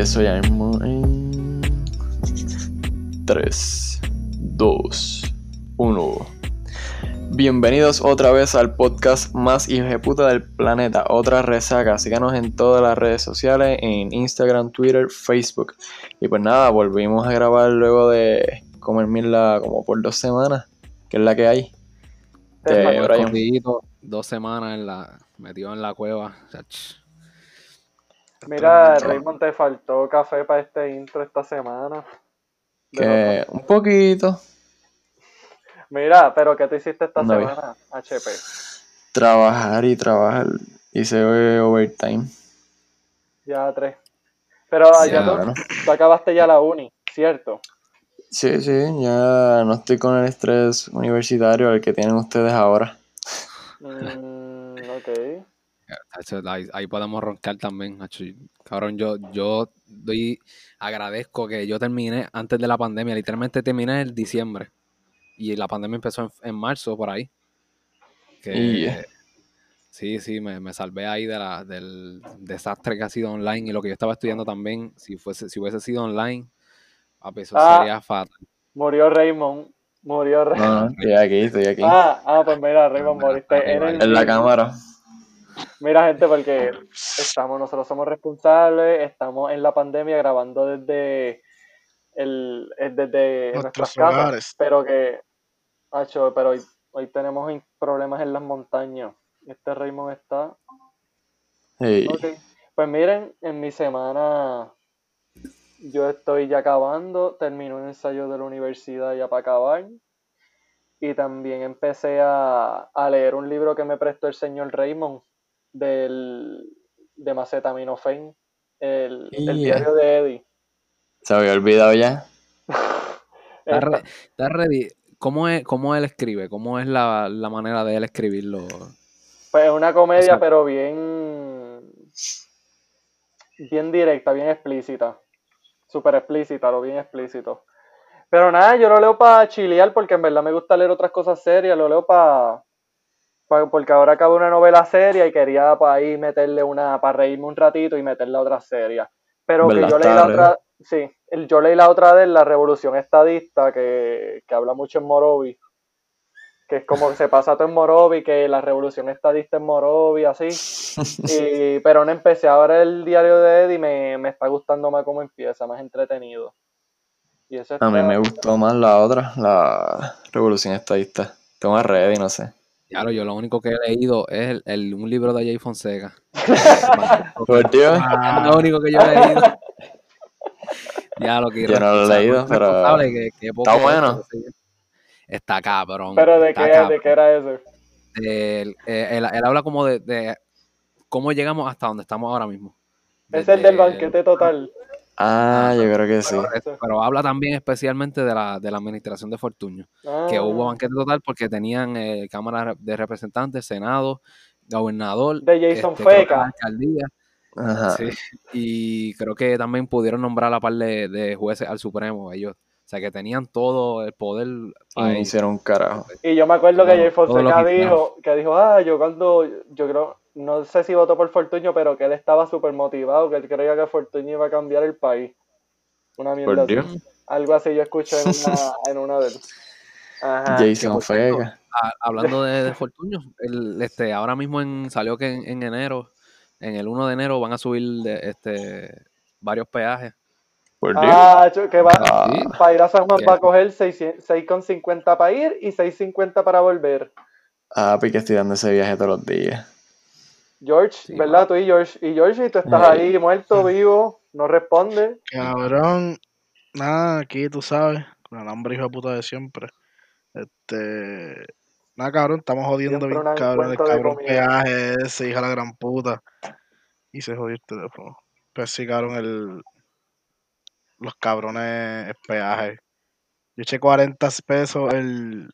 empiezo ya mismo en 3, 2, 1. Bienvenidos otra vez al podcast más puta del planeta, otra resaca. Síganos en todas las redes sociales, en Instagram, Twitter, Facebook. Y pues nada, volvimos a grabar luego de comer mierda como por dos semanas, que es la que hay. De Brian. dos semanas en la, metido en la cueva. Mira, Raymond, te faltó café para este intro esta semana. Que un poquito. Mira, pero ¿qué te hiciste esta semana, HP? Trabajar y trabajar. Hice overtime. Ya tres. Pero ya tú, acabaste ya la uni, ¿cierto? Sí, sí, ya no estoy con el estrés universitario el que tienen ustedes ahora. Mm, ok. Ahí, podemos roncar también, Cabrón, yo, yo doy, agradezco que yo terminé antes de la pandemia, literalmente terminé en diciembre. Y la pandemia empezó en, marzo, por ahí. sí, sí, me, salvé ahí de la, del desastre que ha sido online y lo que yo estaba estudiando también, si fuese, si hubiese sido online, eso ah, sería fatal. Murió Raymond. Murió Raymond. estoy aquí, estoy aquí. Ah, ah pues mira, Raymond, moriste en la cámara. Mira, gente, porque estamos, nosotros somos responsables, estamos en la pandemia grabando desde el, desde nuestras casas, pero que, macho, pero hoy, hoy tenemos problemas en las montañas. Este Raymond está. Pues miren, en mi semana yo estoy ya acabando, termino un ensayo de la universidad ya para acabar. Y también empecé a, a leer un libro que me prestó el señor Raymond, del, de Macetaminofen, el, el diario de Eddie. Se había olvidado ya. ¿Está ready? ¿Cómo, es, ¿Cómo él escribe? ¿Cómo es la, manera de él escribirlo? Pues es una comedia, pero bien. Bien directa, bien explícita. Súper explícita, lo bien explícito. Pero nada, yo lo leo para chilear porque en verdad me gusta leer otras cosas serias. Lo leo para porque ahora acabo una novela seria y quería pues, ahí meterle una, para reírme un ratito y meterle otra seria. Pero que yo leí la otra, sí, yo leí la otra de La Revolución Estadista, que, habla mucho en Morovi, que es como que se pasa todo en Morovi, que la Revolución Estadista en Morovi, así. Y, pero no empecé ahora el diario de Eddie y me, me está gustando más cómo empieza, más entretenido. Y eso A mí me gustó más la otra, la Revolución Estadista. Tengo más y no sé. Claro, yo lo único que he leído es el, un libro de Jay Fonseca. ¿Por tío? Es lo único que yo he leído. ya lo quiero. Yo no lo he leído, pero. está bueno. Está cabrón. ¿Pero de, qué, ¿de qué era eso? Eh, él, habla como de, de, cómo llegamos hasta donde estamos ahora mismo. Es el del banquete total. Ah, yo creo que sí. Pero, habla también especialmente de la, de la administración de Fortuño, que ah. hubo banquete total porque tenían eh, Cámara de Representantes, Senado, Gobernador, de Jason este, Feca, alcaldía. Sí, y creo que también pudieron nombrar a par de, jueces al Supremo, ellos. O sea, que tenían todo el poder. Y hicieron un carajo. Y yo me acuerdo que Jay Fonseca dijo, que dijo, ah, yo cuando, yo creo, no sé si votó por Fortuño, pero que él estaba súper motivado, que él creía que Fortuño iba a cambiar el país. Una mierda Algo así yo escuché en una, en una de Jason Fega. Hablando de, de Fortuño, el, este, ahora mismo en, salió que en, enero, en el 1 de enero van a subir este, varios peajes. ah, que va, ah. para ir a San Juan va a coger 6,50 para ir y 6,50 para volver. Ah, porque estoy dando ese viaje todos los días. George, ¿verdad? Tú y George. Y George, y tú estás ahí muerto, vivo, no responde. Cabrón, nada, aquí tú sabes, con el hambre hijo de puta de siempre. Este. Nada, cabrón, estamos jodiendo bien, cabrón, el cabrón peaje ese, hija de la gran puta. Y se jodió el teléfono. Pues sí, cabrón, el. Los cabrones peaje. Yo eché 40 pesos el.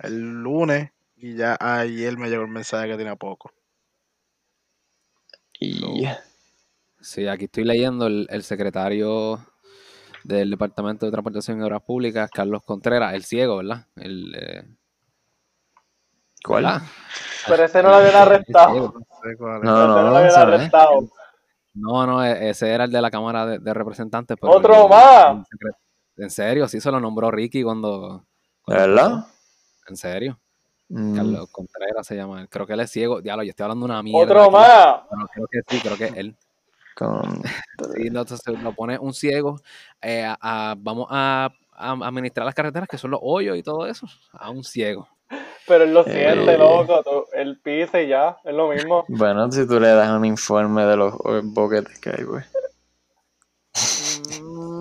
El lunes y ya ayer me llegó el mensaje que tenía poco. Sí, aquí estoy leyendo el, secretario del Departamento de Transportación y Obras Públicas, Carlos Contreras, el ciego, ¿verdad? El, eh, ¿Cuál? Pero ese no lo habían arrestado. No, no, no, lo habían arrestado. No, no, ese era el de la Cámara de, Representantes. ¡Otro más! En serio, sí se lo nombró Ricky cuando. verdad? En serio. Mm. Carlos Contreras se llama. Creo que él es ciego. Diablo, yo estoy hablando una mierda. ¡Otro más! creo que sí, creo que es él. y entonces lo pone un ciego. Eh, vamos a, administrar las carreteras, que son los hoyos y todo eso, a un ciego. Pero él lo siente, eh. loco. él pisa y ya, es lo mismo. Bueno, si tú le das un informe de los boquetes que hay, güey.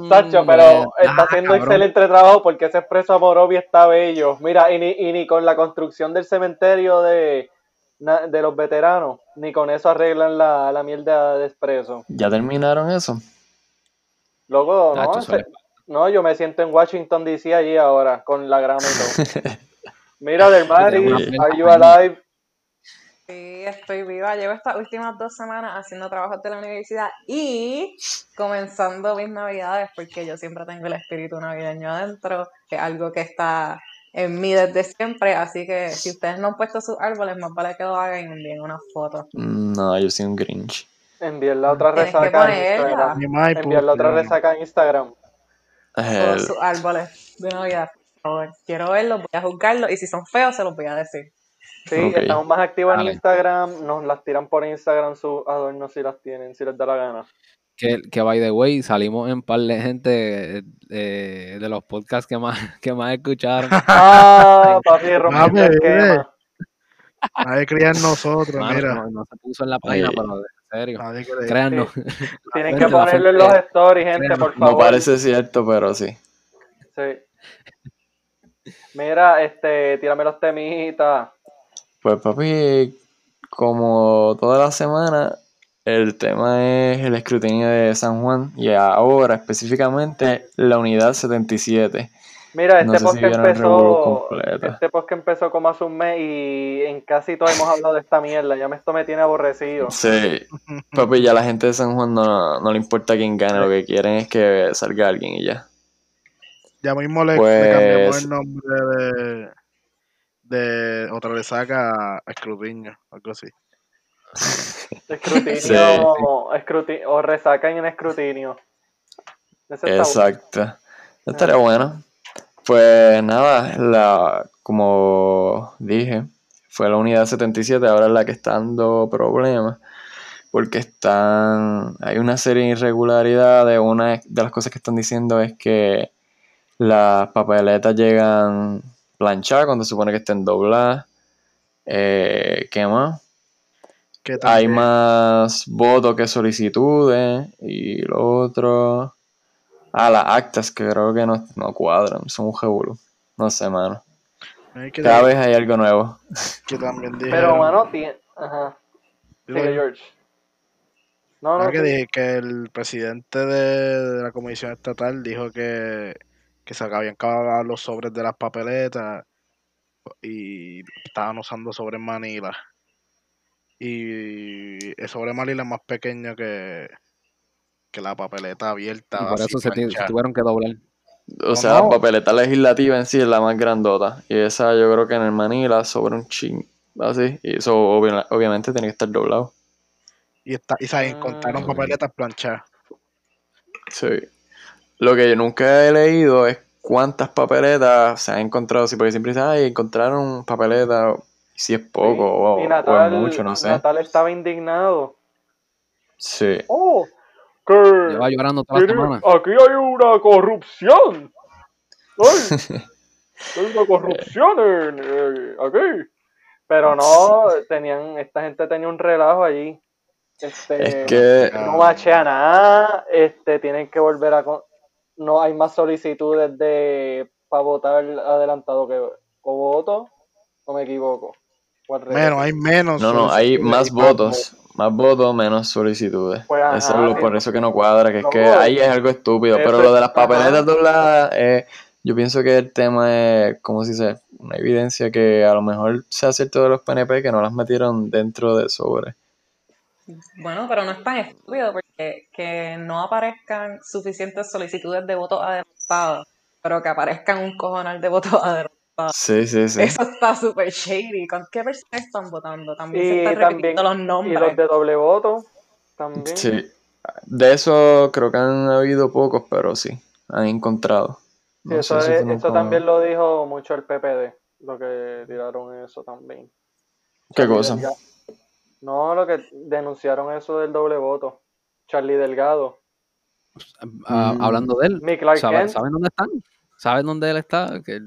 Sacho, pero está haciendo excelente trabajo porque ese expreso Amorobi está bello. Mira, y ni, y ni con la construcción del cementerio de, de los veteranos, ni con eso arreglan la, la mierda de expreso. ¿Ya terminaron eso? Luego, no, no, yo me siento en Washington DC allí ahora, con la grama y todo. Mira, del Mari, are you alive? Sí, estoy viva. Llevo estas últimas dos semanas haciendo trabajos de la universidad y comenzando mis navidades, porque yo siempre tengo el espíritu navideño adentro, que es algo que está en mí desde siempre. Así que si ustedes no han puesto sus árboles, más vale que lo hagan y envíen una foto. No, yo soy un Grinch. Envíen la otra resaca en Instagram. Envíen la otra resaca en Instagram. Todos sus árboles de Navidad. Quiero verlos, voy a juzgarlos y si son feos, se los voy a decir. Sí, estamos más activos en Instagram, nos las tiran por Instagram sus adornos si las tienen, si les da la gana. Que, que by the way, salimos en par de gente eh, de los podcasts que más, que más escucharon. Ah, papi, rompimos el esquema. Nadie creía en nosotros, mira. No, se puso en la página, pero en serio. Créannos. Tienen que ponerlo en los stories, gente, por favor. No parece cierto, pero sí. Sí. Mira, este, tírame los temitas. Pues papi, como toda la semana, el tema es el escrutinio de San Juan y ahora específicamente la unidad 77. Mira, este podcast empezó, este podcast empezó como hace un mes y en casi todo hemos hablado de esta mierda. Ya me esto me tiene aborrecido. Sí, papi, ya la gente de San Juan no, no le importa quién gane, lo que quieren es que salga alguien y ya. Ya mismo le, le cambiamos pues el nombre de de otra vez saca a escrutinio, algo así. escrutinio, o resaca en escrutinio. Exacto. Estaría bueno. Pues nada, la, como dije, fue la unidad 77, ahora es la que está dando problemas. Porque están. Hay una serie de irregularidades. Una de las cosas que están diciendo es que las papeletas llegan planchar cuando se supone que estén dobladas. Eh, ¿Qué más? Hay más votos que solicitudes. Y lo otro. Ah, las actas que creo que no, no cuadran. Son un jebulo. No sé, mano. Cada vez hay algo nuevo. Que también Pero, mano, tiene. Ajá. Sigue, George. No, no. que dije que el presidente de la comisión estatal dijo que que se habían acabado los sobres de las papeletas y estaban usando sobre Manila. Y el sobre Manila es más pequeño que, que la papeleta abierta. Y por eso se, tuvieron que doblar. O sea, la papeleta legislativa en sí es la más grandota. Y esa yo creo que en el Manila sobre un ching. Así. Y eso obviamente tiene que estar doblado. Y, está, y se encontraron ah. papeletas planchadas. Sí. Lo que yo nunca he leído es cuántas papeletas se han encontrado. Sí, porque siempre dicen, ay, encontraron papeletas. Si es poco o, es mucho, no sé. Natal estaba indignado. Sí. Oh, que. Lleva llorando toda la semana. Aquí hay una corrupción. hay una corrupción en, eh, aquí. Pero no, tenían, esta gente tenía un relajo allí. Este, es que no machea nada, este, tienen que volver a no hay más solicitudes de para votar adelantado que o voto, o me equivoco. Menos, hay menos. No, no, hay más votos. Más votos, menos solicitudes. Pues, eso es por eso que no cuadra, que es que ahí es algo estúpido. Pero lo de las papeletas dobladas, eh, yo pienso que el tema es, como si dice, una evidencia que a lo mejor sea cierto de los PNP que no las metieron dentro de sobre. Bueno, pero no es tan estúpido porque que no aparezcan suficientes solicitudes de votos adelantados, pero que aparezcan un cojonal de votos adelantados. Sí, sí, sí. Eso está súper shady. ¿Con qué personas están votando? También se están repitiendo los nombres. Y los de doble voto también. Sí. de eso creo que han habido pocos, pero sí, han encontrado. eso, también lo dijo mucho el PPD, lo que tiraron eso también. ¿Qué cosa? No, lo que denunciaron eso del doble voto. Charlie Delgado. Ah, mm. Hablando de él, ¿saben, dónde están? ¿Saben dónde él está? Que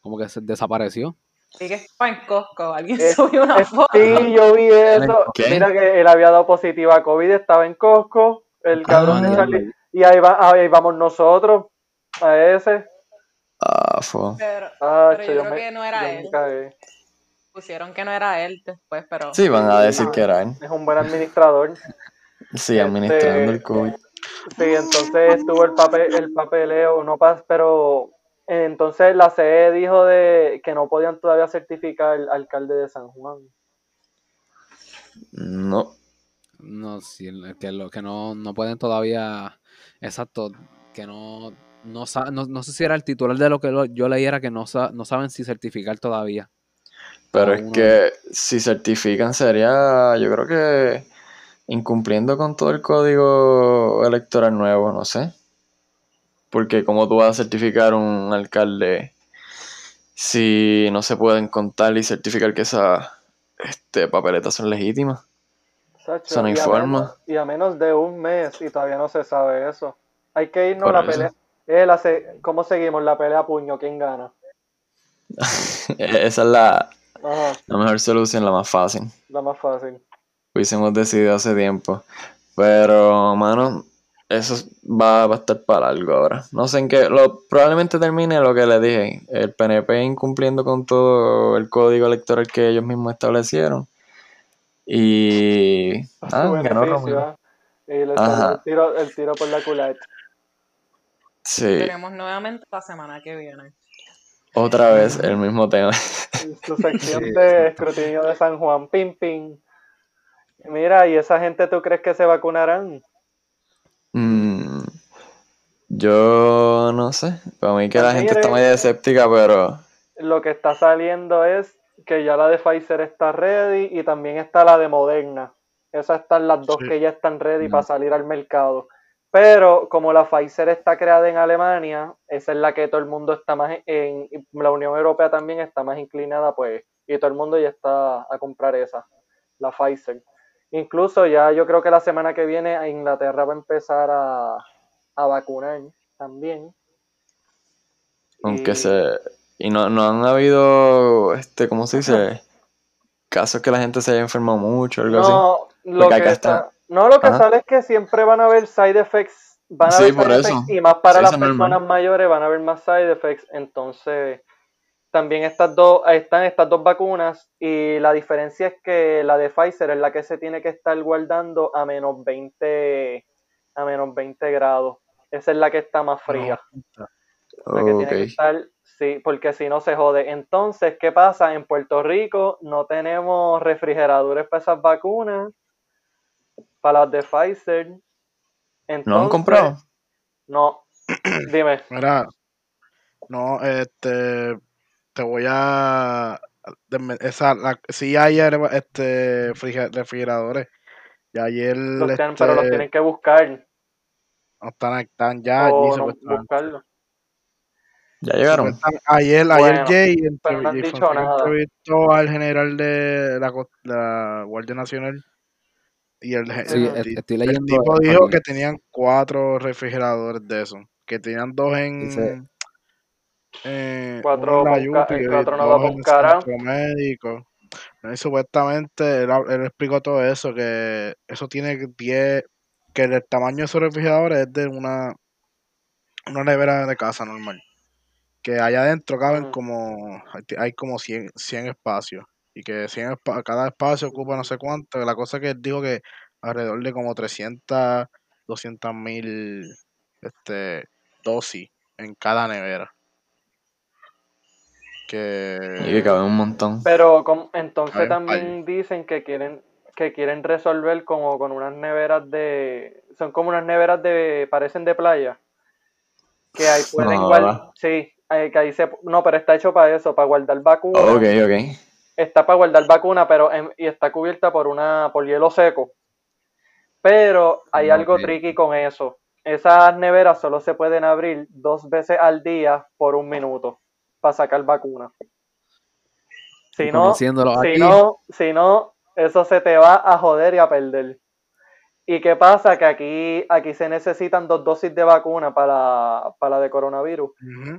como que se desapareció. Sí, que estaba en Costco. Alguien subió una foto. Sí, yo vi eso. Mira que él había dado positiva a COVID, estaba en Costco. El ah, cabrón de Charlie. Y ahí, va, ahí vamos nosotros. A ese. Ah, fue. Pero, ah, yo, creo que no era él. Pusieron que no era él después, pero. Sí, van a decir que era él. Es un buen administrador. Sí, administrando el este, COVID. Sí, entonces estuvo el papel, el papeleo, no pasa, pero entonces la CE dijo de que no podían todavía certificar al alcalde de San Juan. No. No, sí, que lo que no, no pueden todavía, exacto, que no, no, no, sé si era el titular de lo que yo leyera que no, no saben si certificar todavía. Pero es que si certifican sería, yo creo que incumpliendo con todo el código electoral nuevo, no sé. Porque como tú vas a certificar un alcalde si no se pueden contar y certificar que esas este, papeletas son legítimas? son informes. Y a menos de un mes y todavía no se sabe eso. Hay que irnos a la pelea. Él hace, ¿Cómo seguimos la pelea a puño? ¿Quién gana? Esa es la, la mejor solución, la más fácil. La más fácil. Hubiésemos decidido hace tiempo. Pero, mano, eso va, a estar para algo ahora. No sé en qué. Lo, probablemente termine lo que le dije. El PNP incumpliendo con todo el código electoral que ellos mismos establecieron. Y. Ah, ganó Y le el tiro, el tiro por la culata. Sí. Tenemos nuevamente la semana que viene. Otra vez el mismo tema. Su sección de escrutinio de San Juan, pim, pim. Mira, ¿y esa gente tú crees que se vacunarán? Mm, yo no sé. Para mí que la gente está muy escéptica, pero... Lo que está saliendo es que ya la de Pfizer está ready y también está la de Moderna. Esas están las dos que ya están ready para salir al mercado. Pero como la Pfizer está creada en Alemania, esa es la que todo el mundo está más en la Unión Europea también está más inclinada, pues, y todo el mundo ya está a comprar esa, la Pfizer. Incluso ya yo creo que la semana que viene a Inglaterra va a empezar a, vacunar también. Aunque se y no, no han habido este, ¿cómo se dice? casos que la gente se haya enfermado mucho, algo no, Lo que está, No, lo que sale es que siempre van a haber side effects. Van a haber side effects y más para las personas mayores van a haber más side effects. Entonces, también estas dos, están estas dos vacunas y la diferencia es que la de Pfizer es la que se tiene que estar guardando a menos 20, a menos 20 grados. Esa es la que está más fría. La que tiene que estar, sí, porque si no se jode. Entonces, ¿qué pasa? En Puerto Rico no tenemos refrigeradores para esas vacunas, para las de Pfizer. ¿No han comprado? No, dime. Mira, no, este, te voy a. Esa, la, sí, hay este, refrigeradores. Y ayer. Los este, pero los tienen que buscar. No están, están ya allí, no, buscarlo. Ya llegaron. Ayer, ayer Jay entrevistó al general de la, la, Guardia Nacional. Y el, sí, el, tipo dijo que tenían cuatro refrigeradores de esos. Que tenían dos en. Eh, cuatro, cuatro no médico. Y supuestamente él, explicó todo eso, que eso tiene 10, que el tamaño de su refrigerador es de una, una nevera de casa normal. Que allá adentro caben como, hay como 100, 100 espacios. Y que 100, cada espacio ocupa no sé cuánto. La cosa que él dijo que alrededor de como 300, 200 mil este, dosis en cada nevera. Que... Y que cabe un montón. Pero entonces también dicen que quieren que quieren resolver como con unas neveras de... Son como unas neveras de... parecen de playa. Que ahí pueden guardar... Sí, que ahí se... No, pero está hecho para eso, para guardar vacuna. ok, ok. Está para guardar vacuna, pero y está cubierta por una por hielo seco. pero hay algo tricky con eso. Esas neveras solo se pueden abrir dos veces al día por un minuto para sacar vacuna. Si no, si no, si no, eso se te va a joder y a perder. ¿Y qué pasa? Que aquí, aquí se necesitan dos dosis de vacuna para, la de coronavirus.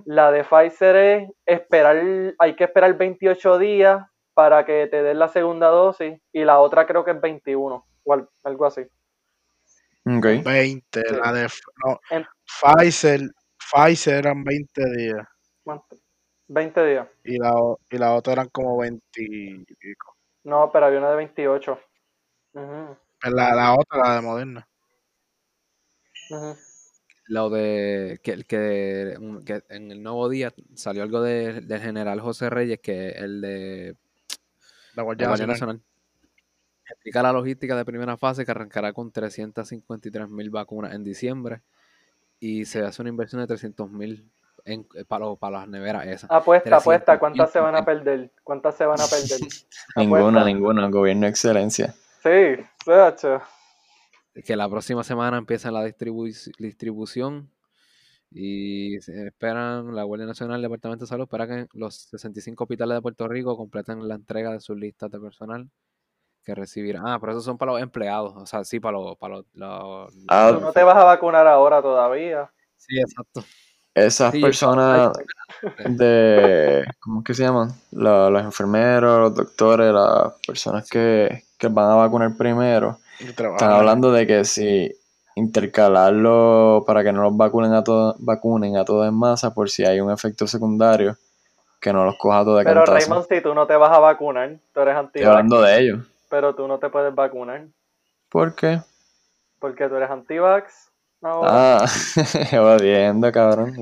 La de Pfizer es esperar, hay que esperar 28 días para que te den la segunda dosis y la otra creo que es 21 o algo así. Okay. 20, la de no, Pfizer, Pfizer eran 20 días. ¿Cuánto? 20 días. Y la, y la otra eran como 20 y pico. No, pero había una de 28. La, la otra, la de Moderna. Lo de que, que, que, en el nuevo día salió algo de, del general José Reyes, que el de la Guardia, Nacional. Explica la logística de primera fase que arrancará con 353 mil vacunas en diciembre y se hace una inversión de 300 mil para, para las neveras esas. Apuesta, apuesta, ¿cuántas se van a perder? ¿Cuántas se van a perder? ninguna, ninguna, gobierno de excelencia. Sí, Que la próxima semana empieza la distribución y esperan, la Guardia Nacional, el Departamento de Salud, espera que los 65 hospitales de Puerto Rico completen la entrega de sus listas de personal que recibirán. Ah, pero esos son para los empleados, o sea, sí, para los... Para los, ah, no te vas a vacunar ahora todavía. Sí, exacto. Esas personas de, ¿cómo es que se llaman? los enfermeros, los doctores, las personas que, que van a vacunar primero, están hablando de que si intercalarlo para que no los vacunen a todos, vacunen a todos en masa por si hay un efecto secundario, que no los coja todo de Pero Raymond, si tú no te vas a vacunar, tú eres anti Estoy hablando de ellos. Pero tú no te puedes vacunar. ¿Por qué? Porque tú eres anti-vax Ah, evadiendo, cabrón,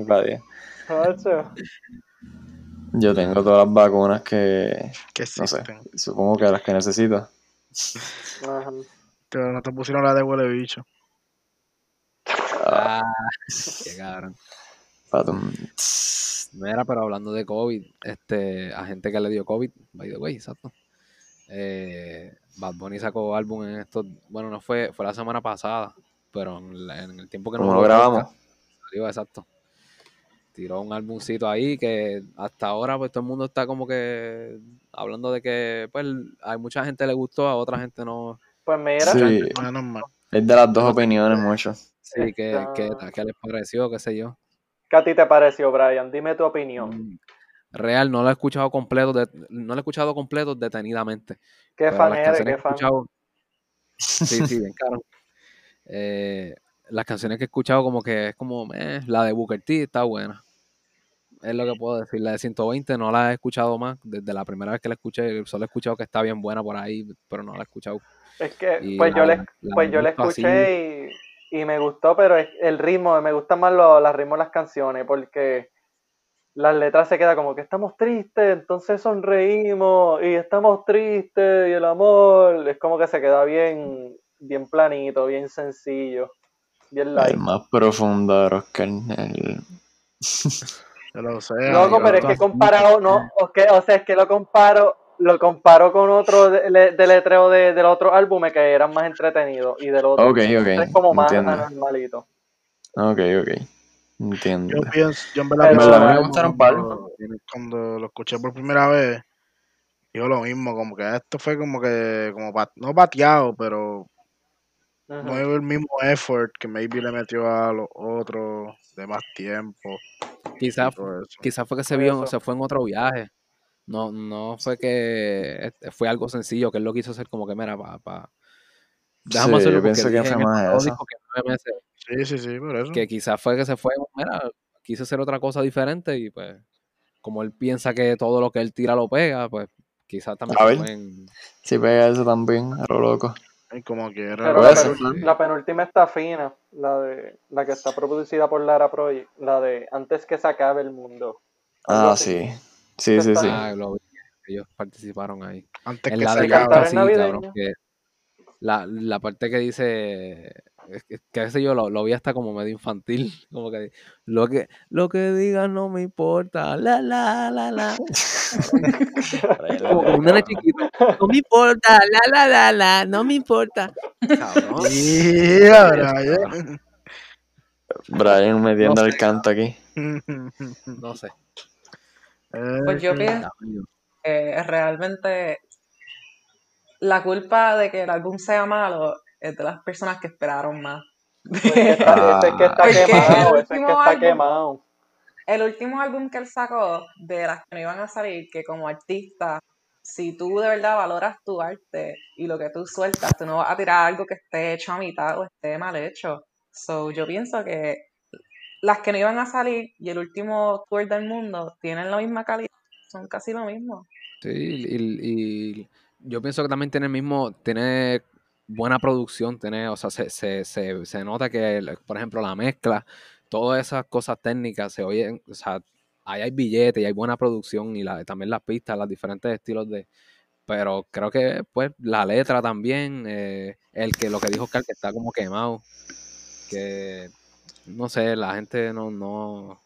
Yo tengo todas las vacunas que. Que no sé, supongo que las que necesito. Pero no te pusieron la de huele bicho. Ah, qué cabrón. Mira, pero hablando de COVID, este, a gente que le dio COVID, by the way, exacto. Eh, Bad Bunny sacó álbum en esto, bueno, no fue, fue la semana pasada, pero en, el tiempo que no lo grabamos. Salió, exacto. Tiró un álbumcito ahí que hasta ahora pues todo el mundo está como que hablando de que pues hay mucha gente le gustó, a otra gente no. Pues mira, sí. es de las dos opiniones mucho. Sí, que, que, les pareció, qué sé yo. ¿Qué a ti te pareció, Brian? Dime tu opinión. Mm, real, no lo he escuchado completo, no lo he escuchado completo detenidamente. ¿Qué fan eres? ¿Qué fan? Sí, sí, bien claro. Eh, las canciones que he escuchado como que es como, eh, la de Booker T está buena. Es lo que puedo decir. La de 120 no la he escuchado más. Desde la primera vez que la escuché, solo he escuchado que está bien buena por ahí, pero no la he escuchado. Es que, pues, yo le, pues yo la escuché y, me gustó, pero el ritmo, me gustan más los, los ritmos de las canciones, porque las letras se queda como que estamos tristes, entonces sonreímos, y estamos tristes, y el amor, es como que se queda bien, bien planito, bien sencillo, bien light. El más profundo que el... lo sé. No, pero es que comparado, no, o, o sea, es que lo comparo, lo comparo con otro de, letreo de, del otro álbum que eran más entretenidos y del otro es como más normalito. Ok, ok. Entiendo. Yo pienso, yo en verdad, cuando, cuando lo escuché por primera vez, digo lo mismo, como que esto fue como que, como no pateado, pero no es el mismo effort que maybe le metió a los otros de más tiempo. Quizás quizá fue que se vio, se fue en otro viaje. No, no fue que este, fue algo sencillo, que él lo quiso hacer como que, mira, para... Pa, déjame sí, hacerlo yo pienso que fue más eso. Sí, sí, sí, por eso. Que quizás fue que se fue, mira, quise hacer otra cosa diferente y pues, como él piensa que todo lo que él tira lo pega, pues quizás también. A ver, si pega eso también, a lo loco. Y como que Pero la, penúltima está fina, la de la que está producida por Lara Project, la de Antes que se acabe el mundo. Ah, sí. Sí, sí, sí. Ah, ellos participaron ahí. Antes que se el sí, la, la parte que dice que, que sé yo, lo, lo, vi hasta como medio infantil, como que lo que lo que digan no me importa, la la la la. un nene chiquito, no me importa, la la la la, no me importa. Cabrón. Yeah, Brian. Brian metiendo no sé, el canto aquí. No sé. Pues yo pienso que realmente la culpa de que el álbum sea malo es de las personas que esperaron más. Ese es que está quemado, ese es que está quemado. El último álbum que él sacó, de las que no iban a salir, que como artista, si tú de verdad valoras tu arte y lo que tú sueltas, tú no vas a tirar algo que esté hecho a mitad o esté mal hecho. So, yo pienso que las que no iban a salir y el último tour del mundo tienen la misma calidad, son casi lo mismo. Sí, y, yo pienso que también tiene el mismo, tiene buena producción, tiene, o sea, se, se, se, se nota que, por ejemplo, la mezcla, todas esas cosas técnicas se oyen, o sea, ahí hay billetes y hay buena producción y también las pistas, los diferentes estilos de... Pero creo que, pues, la letra también, eh, el que lo que dijo Carl, que está como quemado, que, no sé, la gente no... no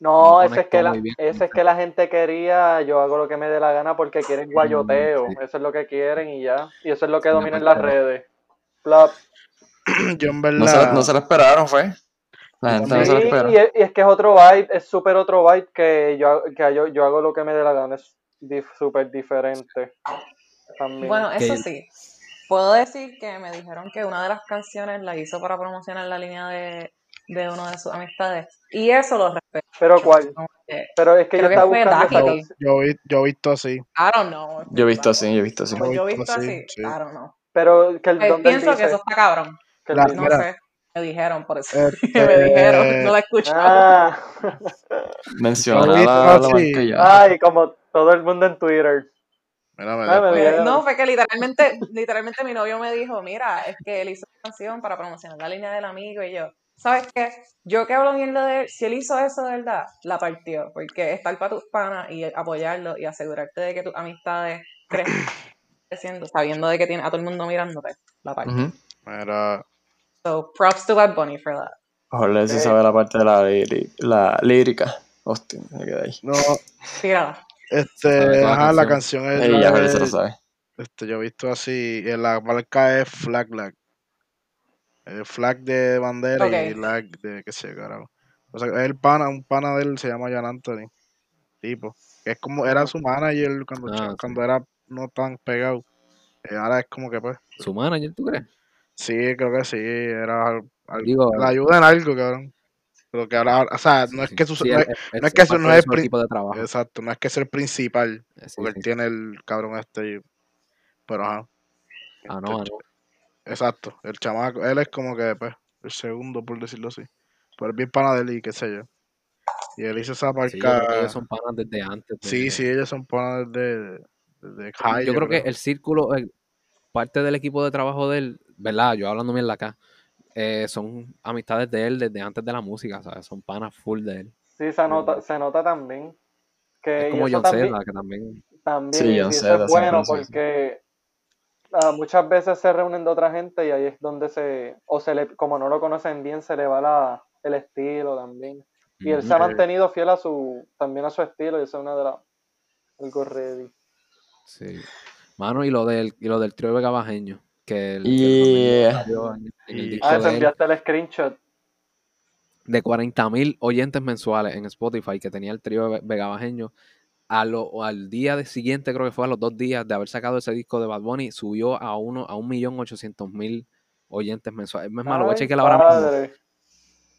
no, ese es, que la, ese es que la gente quería, yo hago lo que me dé la gana porque quieren guayoteo, sí. eso es lo que quieren y ya, y eso es lo que domina en las redes. Plop. Yo en verdad... No se, no se lo esperaron, fue. La gente sí, no se lo espera. Y, es, y es que es otro vibe, es súper otro vibe que yo, que yo, yo hago lo que me dé la gana, es dif, súper diferente. También. Bueno, eso sí. Puedo decir que me dijeron que una de las canciones la hizo para promocionar la línea de, de uno de sus amistades. Y eso lo respeto. ¿Pero cuál? Pero es que yo estaba buscando yo, yo, yo, he visto así. I don't know. Yo he visto así, yo he visto así. Pues yo he visto así, sí. I don't know. Pero que el, ¿dónde pienso dice? que eso está cabrón. Que La- No Mira. sé. Me dijeron, por eso. Este, me dijeron, no la escuché. Ah. Menciona la. Ay, como todo el mundo en Twitter. Mira, Ay, mira. me dijeron. no, fue que literalmente, literalmente mi novio me dijo, mira, es que él hizo una canción para promocionar la línea del amigo y yo, ¿sabes qué? Yo que hablo mierda de él, si él hizo eso de verdad, la partió, porque estar para tus panas y apoyarlo y asegurarte de que tus amistades crecen creciendo, sabiendo de que tiene a todo el mundo mirándote, la partió. Mira, So, props to Bad Bunny for that. Ojalá se sabe la parte de la, la lírica. Hostia, me quedé ahí. no, Tírala. Este, ajá, la canción. es Ella, la Jorge se lo de- sabe. este, yo he visto así, y la marca es Flag Lag. El flag de bandera y lag de qué sé, carajo. O sea, el pana, un pana de él se llama Jan Anthony. Tipo. Es como, era su manager cuando, Ah, cha- sí. cuando era no tan pegado. Eh, ahora es como que pues. ¿Su manager, tú crees? Sí, creo que sí. Era Digo, la ayuda en algo, cabrón. Pero que ahora, o sea, no es que su, no, es, no que eso no es equipo de trabajo. exacto, no es que es el principal, porque él tiene el cabrón este, y- pero ajá. Ah, no, Este, no. Exacto, el chamaco, él es como que pues, el segundo, por decirlo así. Pero es bien pana de él y qué sé yo. Y él hizo esa Sí, marca. ellos son panas desde antes. Sí, desde- sí, ellos son panas de, de, high. yo creo que el círculo, el- parte del equipo de trabajo de él, ¿verdad? Yo hablando bien acá, eh, son amistades de él desde antes de la música, ¿sabes? Son panas full de él. Sí, se nota, se nota también. Que, Es como John también, Cena, que también. también Sí, John es bueno porque ah, muchas veces se reúnen de otra gente y ahí es donde se, o se le, como no lo conocen bien, se le va la, el estilo también. Y él se ha mantenido fiel a su, también a su estilo y eso es una de las, algo ready. Sí. Mano, y lo del, y lo del trío Vega Bajeño, que el, en, en el Y- disco Ah, de te enviaste el screenshot. de 40.000 oyentes mensuales en Spotify que tenía el trío Ve- Vega Bajeño, a lo, al día de siguiente, creo que fue a los dos días de haber sacado ese disco de Bad Bunny, subió a uno a un millón ochocientos mil oyentes mensuales. Es más, lo voy a chequear ahora.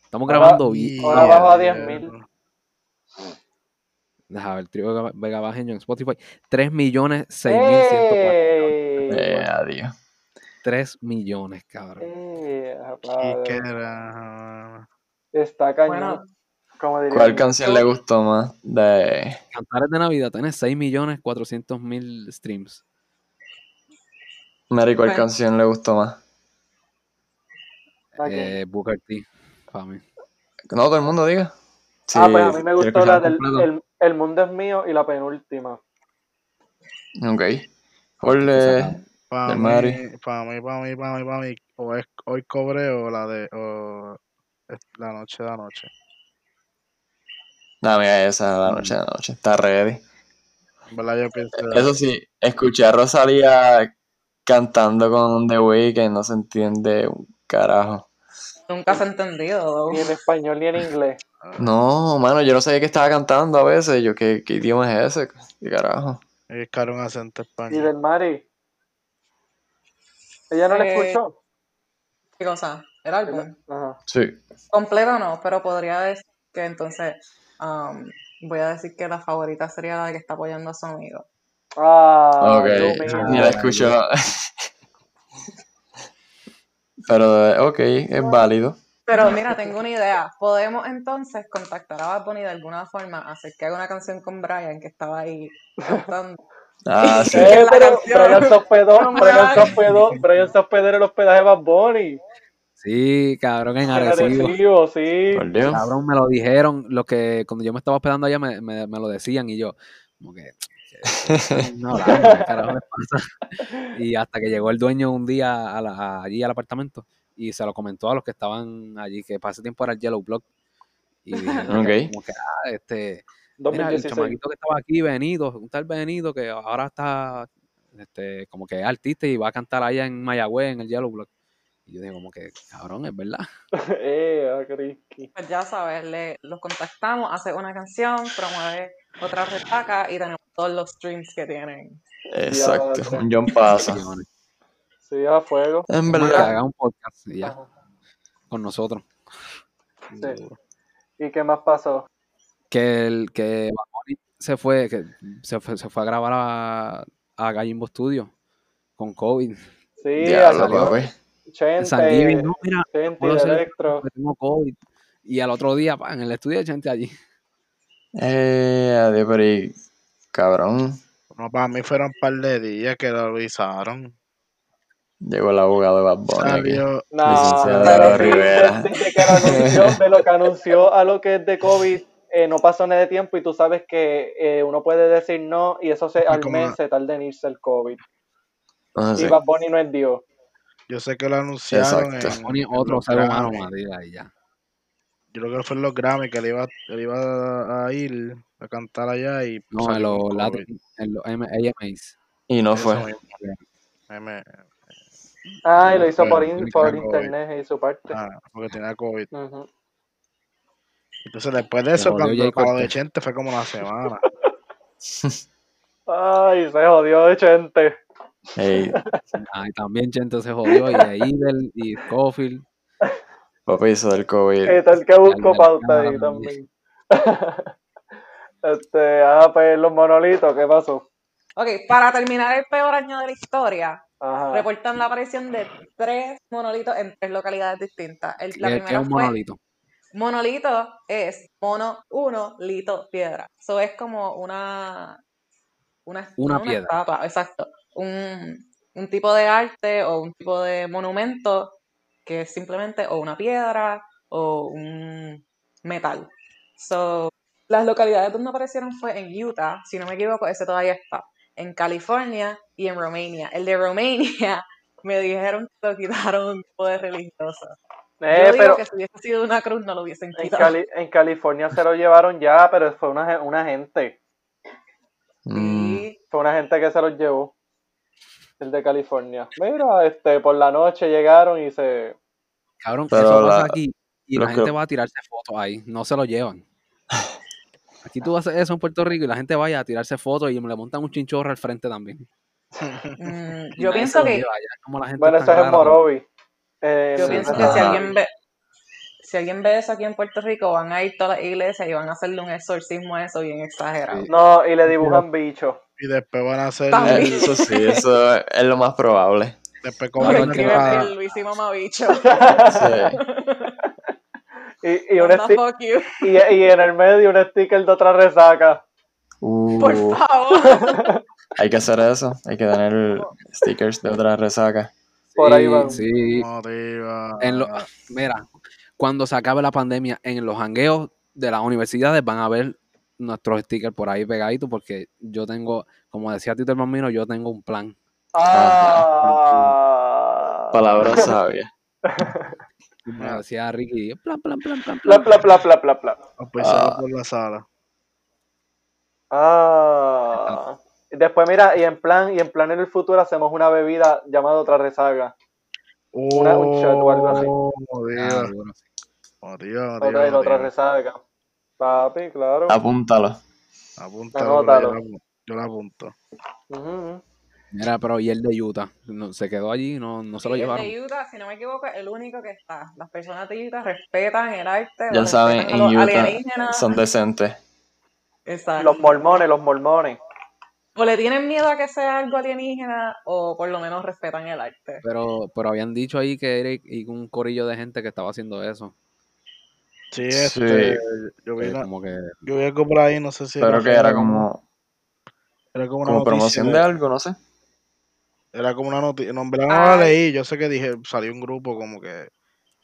Estamos Ahora- grabando bien. ahora bajo a 10.000. Deja ver, el trío Vega- Bajeño en Spotify. 3 millones 6 mil 140. ¡Ey! Eh, adiós. 3 millones, cabrón. ¡Ey, Y padre! que era. Está cañón. Bueno, como diría ¿Cuál canción le gustó más de Cantares de Navidad tiene 6 millones 400 mil streams. Mary? ¿Cuál Bueno. canción le gustó más? Eh, Booker T, para mí. No, todo el mundo diga. Sí, ah, pues a mí me gustó la del el, el mundo es mío y la penúltima. Ok. Jorge, Para mí, para mí, para mí, para mí, o es hoy cobre o la de o la noche de la noche. No, mira, esa la noche de la noche. Está ready. ¿Verdad? Yo pienso. Eso sí, escuché a Rosalía cantando con The Weeknd, no se entiende un carajo. Nunca se ha entendido. Ni en español ni en inglés. No, mano, yo no sabía que estaba cantando a veces. Yo, ¿qué, qué idioma es ese? ¿Qué carajo? Es caro un acento español. ¿Y del Mari? ¿Ella no le Eh, escuchó? ¿Qué cosa? ¿El álbum? Ajá. Sí. Completo no, pero podría decir que entonces um, voy a decir que la favorita sería la que está apoyando a su amigo. Ah, Ok, ni la escucho. Pero, eh, ok, es válido. Pero mira, tengo una idea. Podemos entonces contactar a Bad Bunny de alguna forma, hacer que haga una canción con Brian, que estaba ahí cantando. Ah, sí. Eh, pero. Brian No me Brian hospedó, Brian en el hospedaje de Bad Bunny. Sí, cabrón, en En Arecibo. Arecibo, sí. Por Dios. Cabrón, me lo dijeron, lo que cuando yo me estaba hospedando allá me, me, me lo decían y yo, como que, no, ¿qué carajo pasa? Y hasta que llegó el dueño un día a la- a- allí al apartamento y se lo comentó a los que estaban allí, que para ese tiempo era el Yellow Block. Y dijeron Ok. como que, ah, este, mira, el 2016. chamaquito que estaba aquí, Benito, un tal Benito que ahora está, este, como que es artista y va a cantar allá en Mayagüez, en el Yellow Block. Y yo digo como que, cabrón, es verdad. eh, ah. Pues ya sabes, le, los contactamos, hace una canción, promueve otra retaca y tenemos todos los streams que tienen. Exacto. Un John pasa. Sí, a fuego. En Que verdad. haga un podcast y ya, Ajá. con nosotros. Sí. ¿Y qué más pasó? Que el que Bad Bunny se fue, que se fue, se fue a grabar a, a Gallimbo Studio con COVID. Sí, Diablo, salió. Chente, San Giving, no, mira, Chente, hacer- Electro. tengo COVID. Y al otro día, pa, en el estudio de gente allí. Eh, adiós, pero y- cabrón. No, para mí fueron un par de días que lo avisaron. Llegó el abogado de Bad Bunny aquí. No, Licenciado pero sí, Rivera. desde que lo anunció, de lo que anunció a lo que es de COVID, eh, no pasó nada de tiempo y tú sabes que eh, uno puede decir no y eso se, al mes la- se tarda en irse el COVID. Ah, sí. Y Bad Bunny no es Dios. yo sé que lo anunciaron Exacto. en, Bunny, en otro ser humano Grammy. más, diga, y ya. Yo creo que fue en los Grammy que él iba, él iba a ir a cantar allá y No, en los Latin- en los M- AMAs. Y no Eso fue. M- Ah, y lo hizo por, in- internet y su parte. ah, porque tenía COVID. Ujú. Entonces después de eso, cuando para de. Chente fue como una semana. Ay, se jodió de Chente. Ey, Ah, y también Chente se jodió, y Idel, y Scofield. papi hizo del COVID. Y tal que busco Ya, pauta ahí también. este, ah, pues los monolitos, ¿qué pasó? Ok, para terminar el peor año de la historia, Ajá. reportan la aparición de tres monolitos en tres localidades distintas. El- la es primera un fue monolito. Monolito es mono uno lito piedra. Eso es como una una, Una piedra. exacto. Un, un tipo de arte o un tipo de monumento que es simplemente o una piedra o un metal. So, las localidades donde aparecieron fue en Utah, si no me equivoco, ese todavía está. En California y en Romania. El de Romania me dijeron que lo quitaron un tipo de religioso. Eh, Yo digo pero que si hubiese sido una cruz no lo hubiesen en, quitado. Cali- en California se lo llevaron ya, pero fue una, una gente. Mm, Sí. Fue una gente que se los llevó. El de California. Mira, este, por la noche llegaron y se. Cabrón, Pero eso pasa la- aquí y la gente que- va a tirarse fotos ahí, no se lo llevan. Aquí tú haces eso en Puerto Rico y la gente vaya a tirarse fotos y le montan un chinchorro al frente también. Mm, yo pienso que lleva, ya es como la gente Bueno, eso es en Morovi. Eh, Yo en- pienso que si alguien ve si alguien ve eso aquí en Puerto Rico, van a ir todas las iglesias y van a hacerle un exorcismo a eso bien exagerado. Sí. No, y le dibujan bichos. Y después van a hacer. Eso sí, eso es lo más probable. Después Porque no, el Luisimo Mamabicho. Sí. Y, y, un y, y en el medio un sticker de otra resaca. Uh, Por favor. hay que hacer eso. Hay que tener stickers de otra resaca. Por ahí van. Sí, Motiva. en lo- mira, cuando se acabe la pandemia, en los hangueos de las universidades van a ver nuestros stickers por ahí pegaditos porque yo tengo, como decía Tito el Bambino, yo tengo un plan. Ah. Palabra sabia. Me decía Ricky, plan, plan, plan, plan, Pla, pla, pla, pla, pla, pla. Auspiciado Ah. por la sala. Ah. Y Después, mira, y en plan, y en plan en el futuro hacemos una bebida llamada otra resaga. Una- un shot o algo así. Oh, Ah, Dios. Oh, Otra, Dios, y otra Dios. resaga. Papi, claro. Apúntalo. Apúntalo, Anótalo. yo la apu- yo la apunto. Mira, pero y el de Utah, no, se quedó allí, no, no se lo el llevaron. de Utah, si no me equivoco, es el único que está. Las personas de Utah respetan el arte. Ya saben, en los Utah alienígenas. son decentes. Exacto. Los mormones, los mormones. O le tienen miedo a que sea algo alienígena, o por lo menos respetan el arte. Pero, pero habían dicho ahí que era y un corillo de gente que estaba haciendo eso. Sí, Sí. este, yo vi, como que yo vi algo por ahí, no sé si Pero que era como, era como una como promoción de algo, no sé. Era como una noticia, no, en verdad no la Ay. leí, yo sé que dije, salió un grupo como que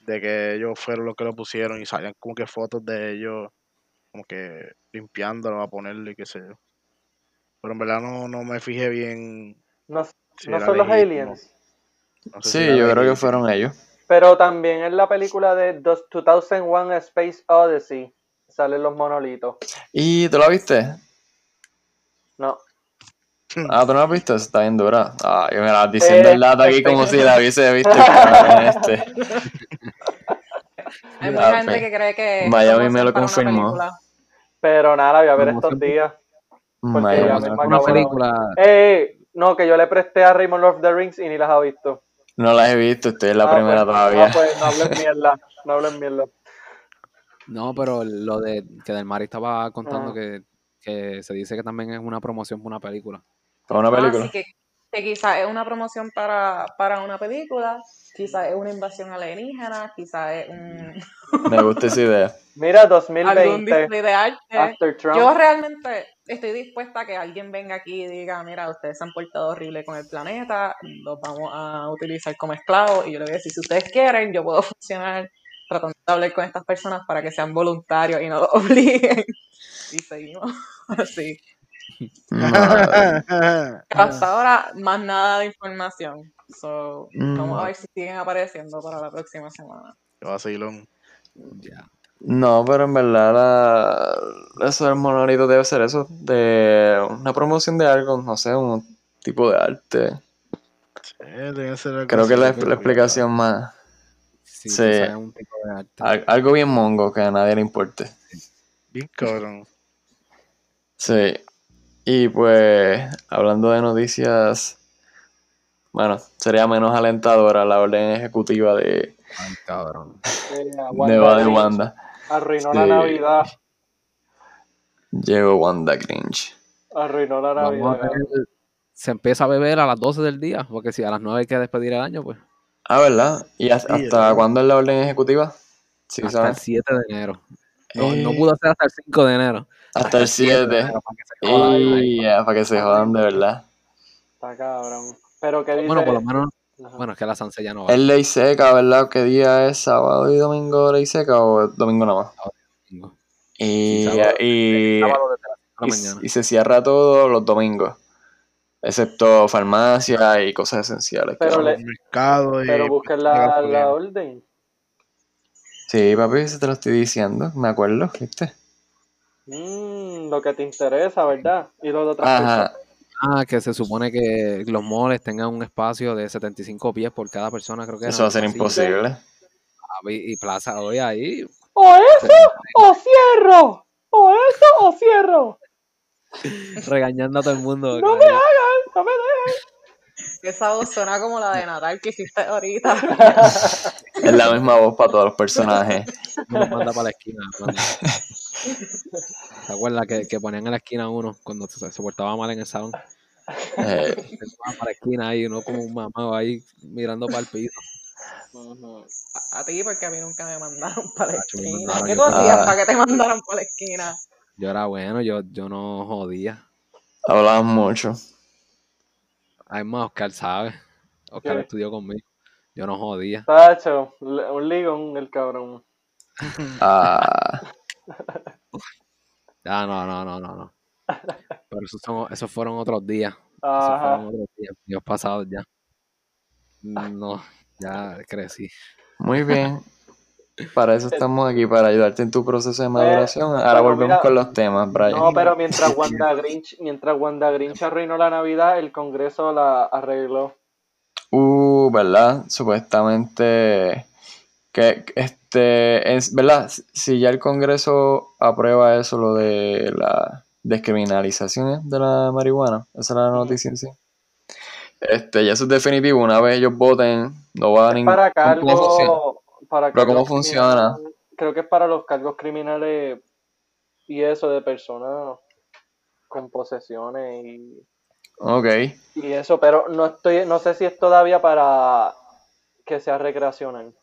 de que ellos fueron los que lo pusieron y salían como que fotos de ellos como que limpiándolo a ponerlo y qué sé yo. Pero en verdad no, no me fijé bien No, si no era son los legítimo. aliens. No sé si Sí, yo creo que fueron ellos. Pero también en la película de dos- 2001 A Space Odyssey salen los monolitos. ¿Y tú la viste? No. Ah, ¿tú no la viste? Está bien dura. Ah, yo me la diciendo Eh, el dato aquí como si la hubiese visto. este. Hay mucha Ah, gente que cree que. Miami me lo confirmó. Pero nada, la voy a ver estos días. Porque acabo una película, Eh, no, que yo le presté a Raymond Lord of the Rings y ni las ha visto. No las he visto, estoy en la Ah, primera pues, todavía. Ah, pues no hablen mierda. No hablen mierda. no, pero lo de que Del Mar estaba contando Ajá. que, que se dice que también es una promoción para una película. ¿Para una Ah, película? que, que quizás es una promoción para, para una película, quizás es una invasión alienígena, quizás es un, Me gusta esa idea. Mira, algún 2020, display de arte. after Trump. Yo realmente estoy dispuesta a que alguien venga aquí y diga, mira, ustedes se han portado horrible con el planeta, los vamos a utilizar como esclavos, y yo le voy a decir, si ustedes quieren, yo puedo funcionar tratando de hablar con estas personas para que sean voluntarios y no los obliguen. Y seguimos así. Hasta ahora, más nada de información. So, Mm. vamos a ver si siguen apareciendo para la próxima semana. Qué vacilón. Ya. No, pero en verdad la... eso del monolito debe ser eso, de una promoción de algo, no sé, un tipo de arte. Debe ser algo Creo que así, la, explicación más... Sí, Sí. quizás es un tipo de arte. al- algo bien mongo que a nadie le importe. Bien cabrón. Sí. Y pues, hablando de noticias, bueno, sería menos alentadora la orden ejecutiva de, Ay, cabrón. De, Wanda de Grinch Wanda. Arruinó Sí. la Navidad. Llegó Wanda Grinch. Arruinó la Navidad. se empieza a beber a las 12 del día, porque si a las 9 hay que despedir el año, pues Ah, ¿verdad? ¿Y hasta, Sí, hasta cuándo es la orden ejecutiva? Sí, hasta el ¿sabes? 7 de enero. No, no Eh. pudo ser hasta el 5 de enero. Hasta el 7. Para que se jodan. Y ya, para que se jodan de verdad. Está cabrón. Pero que dice. Bueno, por lo menos, Ajá. bueno, es que la Sanse ya no va. Es ley seca, ¿verdad? ¿Qué día es? ¿Sábado y domingo ley seca o domingo nada más? domingo. Y, sábado- y, Sábado desde las 5 de y- y se cierra todo los domingos. Excepto farmacia y cosas esenciales. Pero le- mercado y Pero la, la orden. Sí, papi, se te lo estoy diciendo. Me acuerdo, ¿viste? Mm, lo que te interesa, ¿verdad? Y lo de otras Ajá. cosas. Ah, que se supone que los moles tengan un espacio de 75 pies por cada persona, creo que Eso va a ser así. imposible. Ah, Y y Plaza hoy ahí, O eso o cierro. O eso o cierro. regañando a todo el mundo. No me hagan, no me dejen. Esa voz suena como la de Natal que hiciste ahorita. Es la misma voz para todos los personajes. No los manda para la esquina. manda. ¿Te acuerdas que, que ponían en la esquina uno cuando se, se portaba mal en el salón? Eh, Sentaban para la esquina ahí, uno como un mamado ahí mirando para el piso. A, a ti, porque a mí nunca me mandaron para la esquina. mandaron ¿Qué tú hacías para que te mandaran para la esquina? Yo era bueno, yo, yo no jodía. hablaban mucho. Además, Oscar sabe. Oscar ¿Qué? estudió conmigo. Yo no jodía. Tacho, un ligón el cabrón. Ah, Ah, no, no, no, no, no. Pero esos, son, esos fueron otros días. Ajá. Dios pasado ya. No, ya crecí. Muy bien. Para eso estamos aquí, para ayudarte en tu proceso de maduración. Ahora volvemos con los temas, Brian. No, pero mientras Wanda Grinch, mientras Wanda Grinch arruinó la Navidad, el Congreso la arregló. Uh, ¿verdad? Supuestamente que este es verdad si ya el Congreso aprueba eso lo de la descriminalización de la marihuana esa es la noticia en sí este ya eso es definitivo una vez ellos voten no va a ningún para cargos para pero cómo funciona creo que es para los cargos criminales y eso de personas con posesiones y Ok. y eso pero no estoy no sé si es todavía para que sea recreacional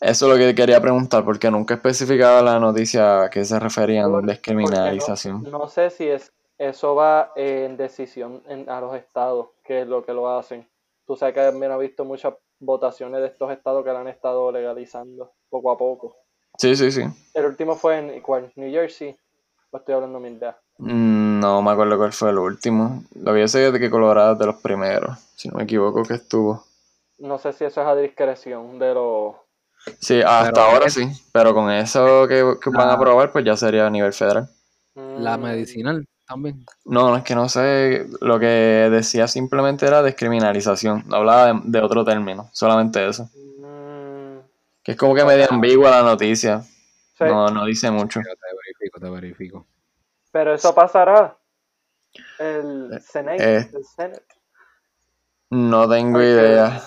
eso es lo que quería preguntar, porque nunca especificaba la noticia a qué se refería en descriminalización. No, sé si es eso va en decisión a los estados, que es lo que lo hacen. Tú sabes que también ha visto muchas votaciones de estos estados que la han estado legalizando poco a poco. Sí, sí, sí. El último fue en ¿cuál? New Jersey. ¿O estoy hablando mil de mm, No me acuerdo cuál fue el último. Lo que yo sé es que Colorado es de los primeros, si no me equivoco, que estuvo. No sé si eso es a discreción de los Sí, hasta ahora sí, pero con eso que, van a aprobar, pues ya sería a nivel federal. La medicinal también. No, no es que no sé, lo que decía simplemente era descriminalización, no hablaba de, otro término, solamente eso. Mm. Que es como que medio ambigua la noticia, no, no dice mucho. te verifico, te verifico. Pero eso pasará. El eh, Senate. Eh, el Senate. No tengo idea.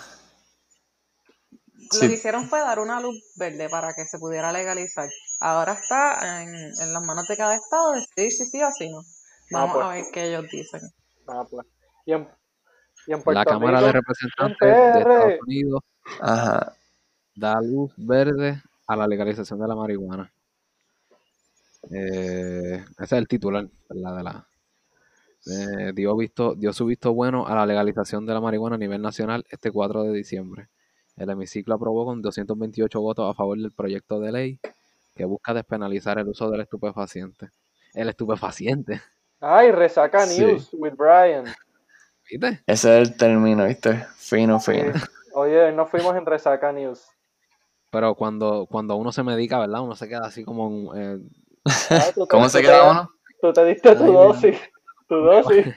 Lo que hicieron fue dar una luz verde para que se pudiera legalizar. Ahora está en, en las manos de cada estado decidir si sí o si no. Vamos ah, pues. a ver qué ellos dicen. Ah, pues. y, en, y en la Cámara de Representantes de Estados Unidos da luz verde a la legalización de la marihuana. Eh, ese es el titular, ¿verdad? De la, eh, dio, visto, dio su visto bueno a la legalización de la marihuana a nivel nacional este 4 de diciembre. El hemiciclo aprobó con 228 votos a favor del proyecto de ley que busca despenalizar el uso del estupefaciente. El estupefaciente. Ay, resaca news with Brian. ¿Viste? Ese es el término, ¿viste? Fino, fino. Oye, no fuimos en resaca news. Pero cuando, cuando uno se medica, ¿verdad? Uno se queda así como... Eh... Ah, ¿Cómo se queda uno? Tú te diste tu dosis. Tu dosis.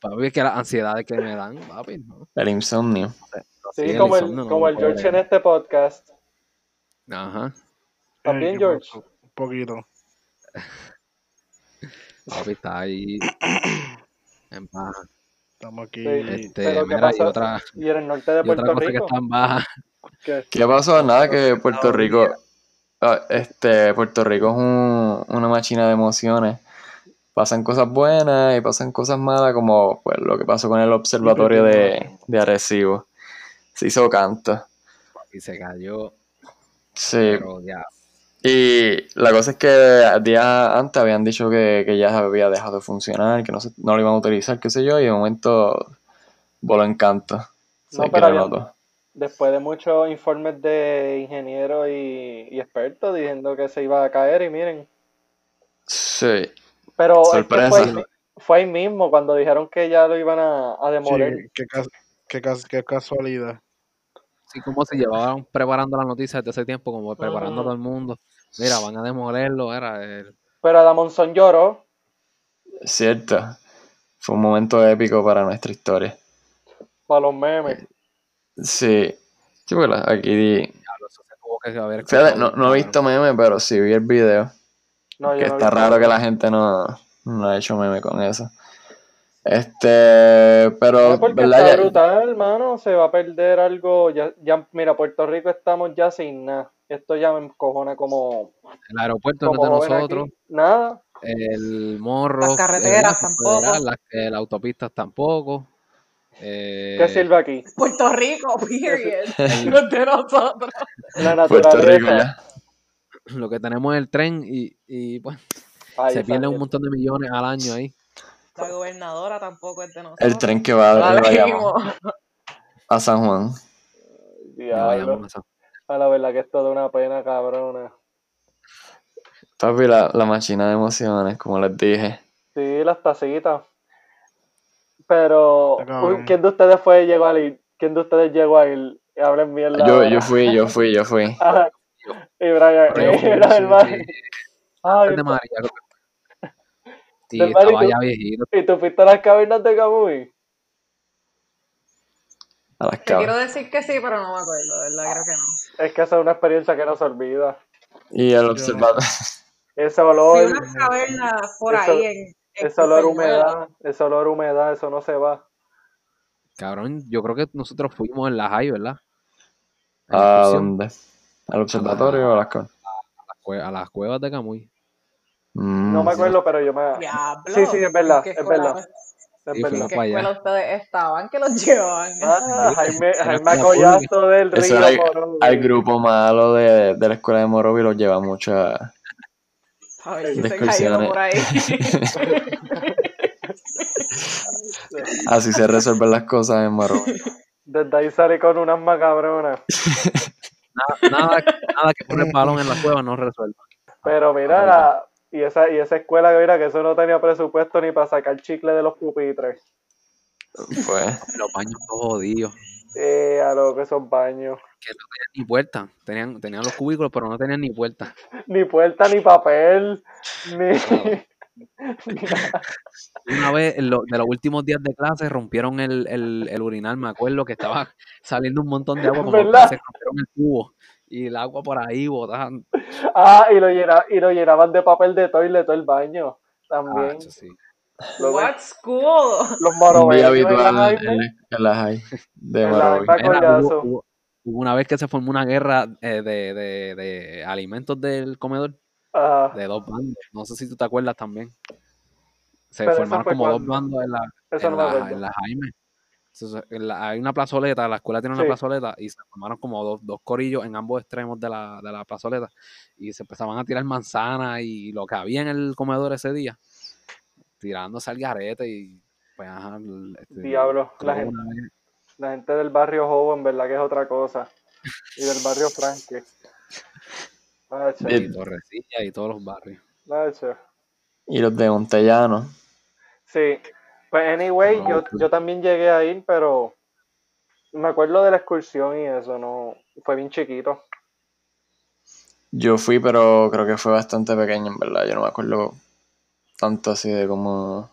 Papi, es que las ansiedades que me dan, papi, ¿no? El insomnio. Sí, como, el, como el George en este podcast. Ajá. También, George. Un poquito. Papi está ahí en baja. Estamos aquí. este, mira, y otra, y en el norte de Puerto Rico. que está en baja. ¿Qué? ¿Qué pasó? Nada, que Puerto Rico. Ah, este, Puerto Rico es un, una máquina de emociones pasan cosas buenas y pasan cosas malas, como pues, lo que pasó con el observatorio de, de Arecibo. Se hizo canto. Y se cayó. Sí. Y la cosa es que días antes habían dicho que, ya había dejado de funcionar, que no, no lo iban a utilizar, qué sé yo, y de momento voló en canto. después de muchos informes de ingenieros y, y expertos diciendo que se iba a caer, y miren. Sí. Pero fue, ahí mismo cuando dijeron que ya lo iban a, a demoler. qué, qué, casualidad. Sí, como se llevaban preparando la noticia desde ese tiempo, como preparando a todo el mundo. Mira, van a demolerlo, era el... Pero Adamonson lloró. Cierto. Fue un momento épico para nuestra historia. Para los memes. Sí. Sí, porque aquí... no, no he visto memes, pero sí vi el video que está raro que la gente no, no ha hecho meme con eso. Este, pero. ¿verdad? brutal, hermano. Se va a perder algo. Ya, ya, mira, Puerto Rico estamos ya sin nada. Esto ya me encojona como. El aeropuerto no es de nosotros. Nada. El morro. Las carreteras tampoco. las, autopistas tampoco. Eh, ¿Qué sirve aquí? Puerto Rico, period. no es de nosotros. La naturaleza lo que tenemos es el tren y, y pues se pierden un montón de millones al año ahí. La gobernadora tampoco es de nosotros. El tren que va de a San Juan. Diablo. A la verdad que es toda una pena, cabrona. Papi, la, la máquina de emociones, como les dije. Sí, las tacitas. Pero, ¿quién de ustedes fue llegó a ir? ¿Quién de ustedes llegó a ir? Hablen bien la Yo, yo fui, yo fui, yo fui. Y Brian, era el Mari. Ay, de María. Sí, estaba ya viejito. ¿Y tú fuiste a las cavernas de Camuy? A las Te quiero decir que sí, pero no me acuerdo, ¿verdad? Creo que no. Es que esa es una experiencia que no se olvida. Y el observador. Ese olor. Sí, una caverna por ahí en. Ese olor humedad, ese olor humedad, eso no se va. Cabrón, yo creo que nosotros fuimos en la high, ¿verdad? ¿A dónde? ¿Al observatorio o a las cuevas? A las cuevas de Camuy. Mm, no me acuerdo, pero yo me. sí, sí, es verdad, es verdad. Es ¿En qué escuela ustedes estaban que los llevaban? Ah, Jaime, Jaime Collazo del Río Eso Al grupo malo de, de la escuela de Morovi los lleva mucho a, Ay, excursiones. por ahí. Así se resuelven las cosas en Morovi. Desde ahí sale con unas macabronas. nada, nada, nada que poner balón en la cueva no resuelva. Pero mira, la, y esa, y esa escuela, mira, que eso no tenía presupuesto ni para sacar chicle de los pupitres. Pues. Los baños todos jodidos. Eh, a lo que esos baños. Que no tenían ni puerta. Tenían, tenían los cubículos, pero no tenían ni puerta. ni puerta, ni papel, ni. Una vez, de los últimos días de clase, rompieron el, el, el urinal. Me acuerdo que estaba saliendo un montón de agua, como ¿verdad? se rompieron el tubo y el agua por ahí botando. Ah, y lo, llena, y lo llenaban de papel de toilet todo el baño también. Ah, sí. What school? Los morobeños. habitual en la high de Hubo, una vez que se formó una guerra eh, de, de, de, alimentos del comedor. De dos bandos. No sé si tú te acuerdas también. Se formaron como dos bandos en la, en, la, en la Jaime hay una plazoleta, la escuela tiene una plazoleta y se formaron como dos, dos, corillos en ambos extremos de la, de la plazoleta y se empezaban a tirar manzanas y lo que había en el comedor ese día, tirándose al garete y pues este, Diablo, la gente, la gente, del barrio joven, verdad que es otra cosa. Y del barrio Franque. y Torrecilla y todos los barrios. Y los de Montellano. Sí, pues anyway, yo, yo también llegué a ir, pero me acuerdo de la excursión y eso, no, fue bien chiquito. Yo fui, pero creo que fue bastante pequeño, en verdad. Yo no me acuerdo tanto así de cómo.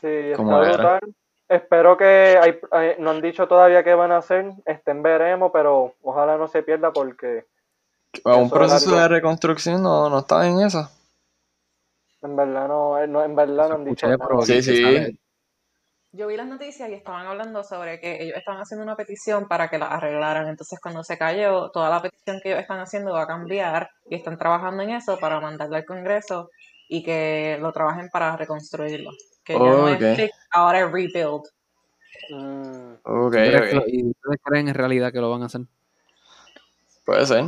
Sí, está brutal. Espero que hay, no han dicho todavía qué van a hacer, estén veremos, pero ojalá no se pierda porque. un proceso de reconstrucción no, no está en eso. En verdad no, eh, no en verdad no han dicho nada. Sí, sí yo vi las noticias y estaban hablando sobre que ellos estaban haciendo una petición para que la arreglaran. Entonces, cuando se cayó, toda la petición que ellos están haciendo va a cambiar y están trabajando en eso para mandarlo al Congreso y que lo trabajen para reconstruirlo. Que ya no es ahora es rebuild. Mm. Okay, ¿Y ustedes creen en realidad que lo van a hacer? Puede ser.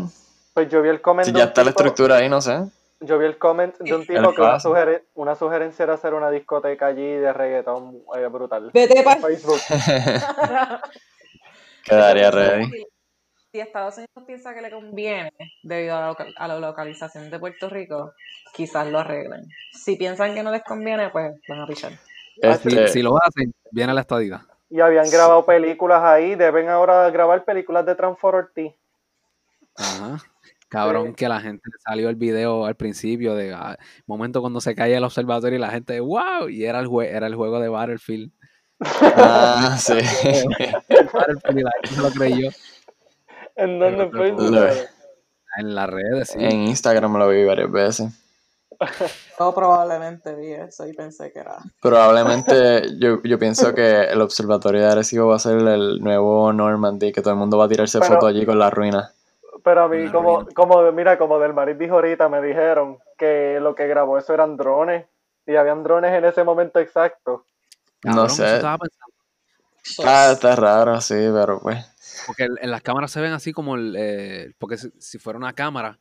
Pues yo vi el comentario. Si ya está la estructura ahí, no sé. Yo vi el comment de un tipo que una, una, sugerencia era hacer una discoteca allí de reggaetón eh, brutal. Vete para Facebook. Quedaría ready. Si Estados Unidos piensa que le conviene debido a la, localización de Puerto Rico, quizás lo arreglen. Si piensan que no les conviene, pues van a pichar. Este... Si, lo hacen, viene la estadía. Y habían grabado películas ahí, deben ahora grabar películas de Transformers Ajá. Cabrón, que la gente salió el video al principio de ah, momento cuando se cae el observatorio y la gente, wow, y era el, era el juego de Battlefield. Ah, sí. Battlefield, la gente se lo creyó. ¿En dónde fue? En las redes, sí. En Instagram lo vi varias veces. Yo probablemente vi eso y pensé que era. Probablemente yo, yo pienso que el observatorio de Arecibo va a ser el nuevo Normandy, que todo el mundo va a tirarse fotos allí con la ruina. Pero a mí, como, como, mira, como del Maris dijo ahorita, me dijeron que lo que grabó eso eran drones. Y habían drones en ese momento exacto. no sé. Ah, está raro, sí, pero pues. Porque en las cámaras se ven así como el. Eh, porque si, fuera una cámara,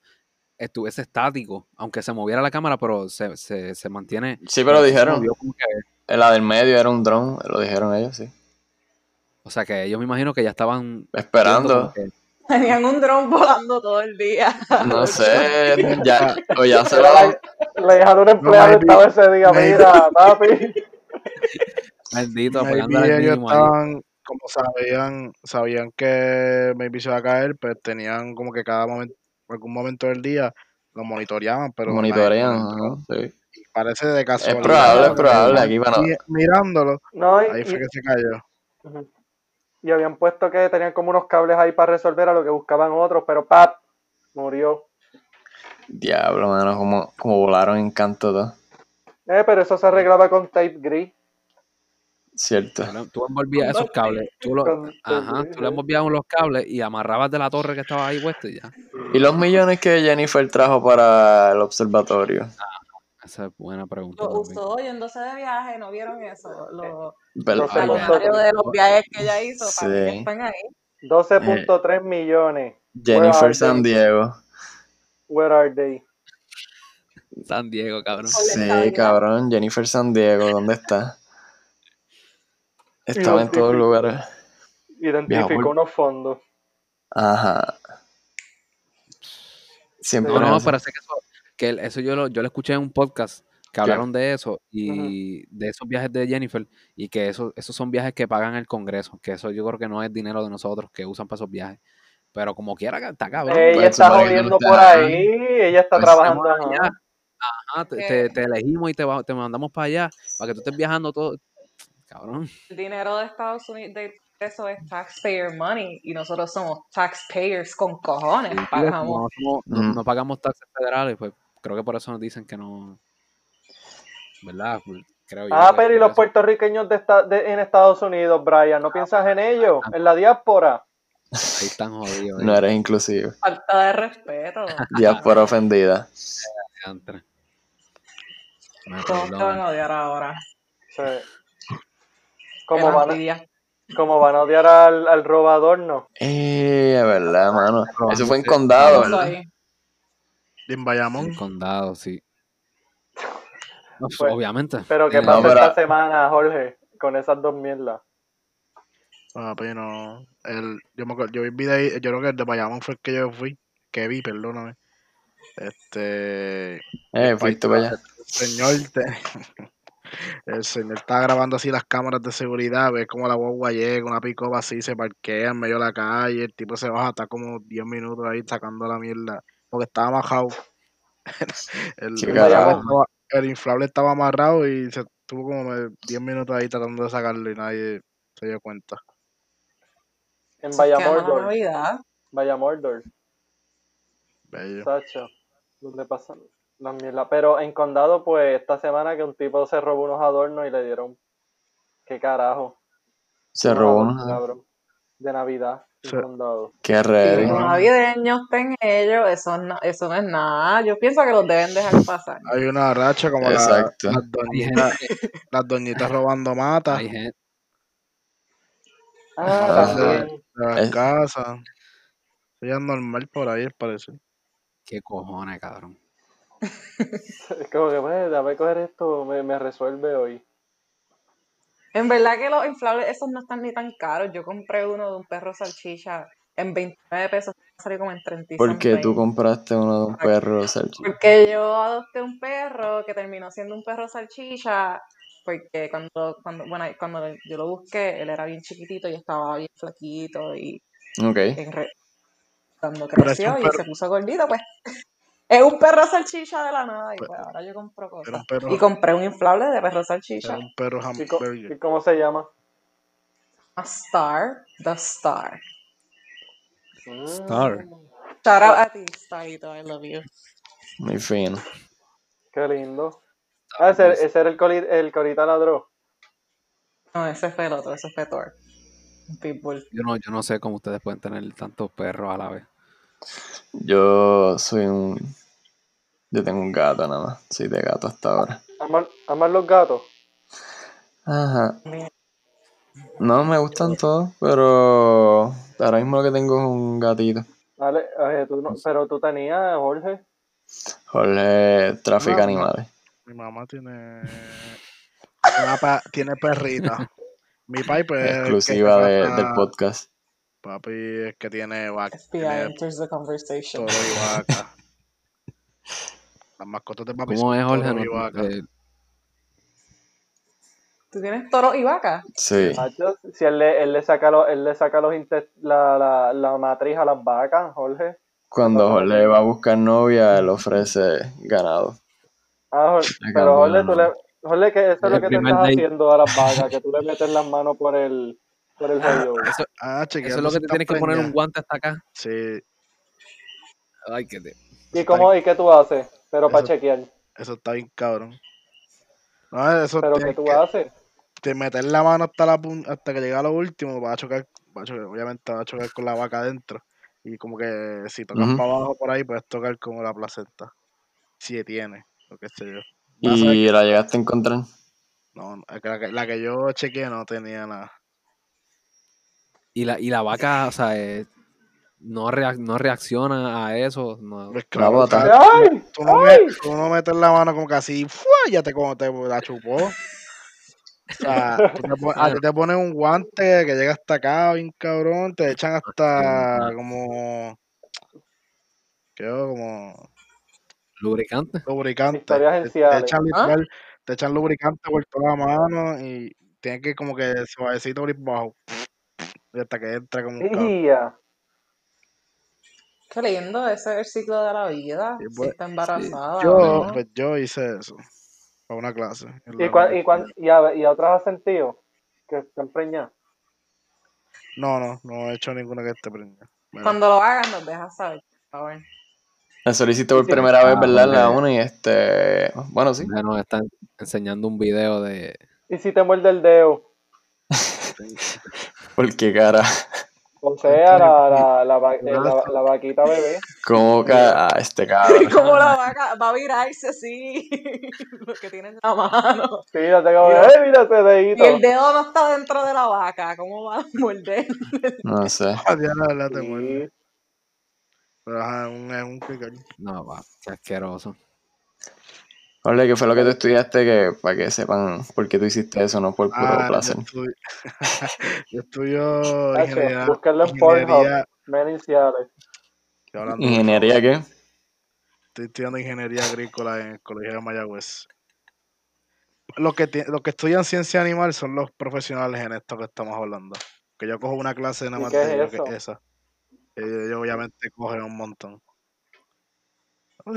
estuviese estático, aunque se moviera la cámara, pero se, se, se mantiene. Sí, pero dijeron. Que... La del medio era un dron, lo dijeron ellos, sí. O sea que ellos me imagino que ya estaban. Esperando. Tenían un dron volando todo el día. No sé, ya, o ya se va. Le dejaron un empleado estaba ese día, mira, papi. Bendito, apoyando al ellos estaban, como sabían, sabían que maybe se iba a caer, pues tenían como que cada momento, algún momento del día lo monitoreaban, pero monitorean, sí. Parece de casualidad. Es probable, es probable, aquí van Mirándolo, ahí fue que se cayó. Y habían puesto que tenían como unos cables ahí para resolver a lo que buscaban otros, pero ¡pap! Murió. Diablo, mano, como, como volaron en canto todo. Eh, pero eso se arreglaba con tape gris. Cierto. Tú envolvías esos cables. Tú, lo, ajá, tú le envolvías los cables y amarrabas de la torre que estaba ahí puesto y ya. ¿Y los millones que Jennifer trajo para el observatorio? Esa es buena pregunta. Lo usó yéndose de viaje, ¿no vieron eso? Los, los de los viajes que ella hizo para que estén ahí. 12.3 millones. Jennifer San Diego. Where are they? San Diego, cabrón. Sí, cabrón. Jennifer San Diego, ¿dónde está? Estaba en todos lugares. Identificó unos fondos. Ajá. Siempre. No, no, parece que eso, que eso yo lo, yo lo escuché en un podcast que hablaron de eso y de esos viajes de Jennifer y que eso, esos son viajes que pagan el Congreso, que eso yo creo que no es dinero de nosotros que usan para esos viajes. Pero como quiera, está cabrón. Ella pues, está jodiendo por ahí, ella está pues, trabajando. Ajá, te, te, elegimos y te, te mandamos para allá, para que tú estés viajando todo. Cabrón. El dinero de Estados Unidos, de eso es taxpayer money y nosotros somos taxpayers con cojones. pagamos. No, pagamos taxes federales, pues creo que por eso nos dicen que no. ¿Verdad? Pues, creo ah, pero ¿y los puertorriqueños de, de, en Estados Unidos, Brian? ¿No piensas en ellos? ¿En la diáspora? Ahí están jodidos. no eres inclusivo. Falta de respeto. Diáspora ofendida. ¿Cómo te van a odiar ahora? Sí. ¿Cómo van, a, ¿Cómo van a odiar al, al robador, no? Eh, verdad, mano. Eso fue en condado, ¿verdad? En Bayamón. En condado, sí. Pues, obviamente. Pero ¿qué pasó esta semana, Jorge? Con esas dos mierdas. Ah, pero el, yo, me, yo vi video, yo creo que el de Bayamón fue el que yo fui, que vi, perdóname. Este. Eh, fuiste para allá. Señor, te, el señor está grabando así las cámaras de seguridad, ve como la guagua llega, una pico así, se parquea en medio de la calle, el tipo se baja, está como 10 minutos ahí sacando la mierda, porque estaba majado. el, el, inflable estaba amarrado y se tuvo como 10 minutos ahí tratando de sacarlo y nadie se dio cuenta. En Vallamordor. Vallamordor. Bello. Sacho, ¿dónde pasan las mierdas? Pero en Condado, pues, esta semana que un tipo se robó unos adornos y le dieron... ¿Qué carajo? Se robó unos adornos. De Navidad. Qué raro. Los navideños ten ellos, eso no, eso no es nada. Yo pienso que los deben dejar pasar. Hay una racha como la, las, doñitas, las doñitas robando mata. Hay gente, Ah, también. La casa. Sería normal por ahí, parece. Qué cojones, cabrón. es como que, pues, déjame coger esto, me, me resuelve hoy. En verdad que los inflables esos no están ni tan caros. Yo compré uno de un perro salchicha en 29 pesos, salió como en 35. ¿Por qué tú compraste uno de un perro salchicha? Porque yo adopté un perro que terminó siendo un perro salchicha porque cuando, cuando, bueno, cuando yo lo busqué, él era bien chiquitito y estaba bien flaquito y cuando creció y se puso gordito, pues es un perro salchicha de la nada y pues ahora yo compro cosas. y compré un inflable de perro salchicha. Un perro ¿Y, cómo se llama? A Star, The Star. Star. Shout out a ti, Starito, I love you. Muy fino. Qué lindo. Ah, ese, ese era el, coli, el que ahorita ladró. No, ese fue el otro, ese fue Thor. Pitbull. Yo no, yo no sé cómo ustedes pueden tener tantos perros a la vez. Yo soy un. Yo tengo un gato nada más. Soy de gato hasta ahora. ¿Amas los gatos? Ajá. No me gustan todos, pero ahora mismo lo que tengo es un gatito. Vale, tú no, pero tú tenías, Jorge. Jorge trafica animales. Mi mamá tiene. tiene perrita. Mi papi pues. Exclusiva de, del podcast. Papi es que tiene vaca. Tiene the conversation. Toro y vaca. Las mascotas de papi ¿Cómo es, Jorge? No, eh, ¿Tú tienes toro y vaca? Sí. Si él le, él le saca, los, él le saca los la, la, la matriz a las vacas, Jorge. Cuando Jorge va a buscar novia, él ofrece ganado. Ah, Jorge, pero Jorge, tú le, Jorge, que eso es lo que te estás haciendo a las vacas, que tú le metes las manos por el, por el Eso, ah, eso es lo que te tienes que poner un guante hasta acá. Sí. Ay, que te... ¿Y, cómo, ¿Y qué tú haces? Pero para chequear. Eso está bien cabrón. No, eso ¿Pero qué tú haces? Te meter la mano hasta la hasta que llega a lo último, va a chocar, va a chocar, obviamente va a chocar con la vaca adentro. Y como que si tocas para abajo por ahí, puedes tocar como la placenta. Si tiene, lo que sé yo. ¿Y la llegaste a encontrar? No, la que, la que yo chequeé no tenía nada. Y la, y la vaca, o sea, eh, no, no reacciona a eso. No. Pues claro, ¡Ay! Tú, no metes, tú, no metes, la mano como que así, ya te, como te la chupó. O sea, te, a ti te ponen un guante que llega hasta acá, bien cabrón, te echan hasta como. ¿Qué como. Lubricante. Lubricante. Te, te, echan ¿Ah? te echan lubricante por toda la mano y tienes que como que suavecito abrir bajo. Y hasta que entra como un Qué lindo, ese es el ciclo de la vida. si pues, está embarazada. Yo, pues yo hice eso. Para una clase. ¿Y, y, y, a, ¿Y a otras has sentido? ¿Que estén preñadas? No, no, no he hecho ninguna que esté preñada. Cuando lo hagan, nos dejas saber, por favor. La solicito por primera vez, ¿verdad? La una y este. Bueno, sí. Ya nos están enseñando un video de. ¿Y si te muerde el dedo? ¿Por qué cara? O sea, la, la, la, la, vaquita bebé. ¿Cómo que ah, este cabrón? Como la vaca va a virarse así. Lo que tiene en la mano. Sí, la tengo bebé, mira ese dedito. Y el dedo no está dentro de la vaca. ¿Cómo va a morder? No sé. Ya la, la te muerde. Pero un, es un pequeño. No, va, qué asqueroso. Hola, ¿qué fue lo que tú estudiaste? Que, para que sepan por qué tú hiciste eso, no por puro ah, placer. Yo, estudio ingeniería. Buscarlo en Pornhub, iniciales. ¿Ingeniería qué? Estoy estudiando ingeniería agrícola en el Colegio de Mayagüez. Lo que, lo que estudian ciencia animal son los profesionales en esto que estamos hablando. Que yo cojo una clase de una materia que es esa. Ellos obviamente cogen un montón.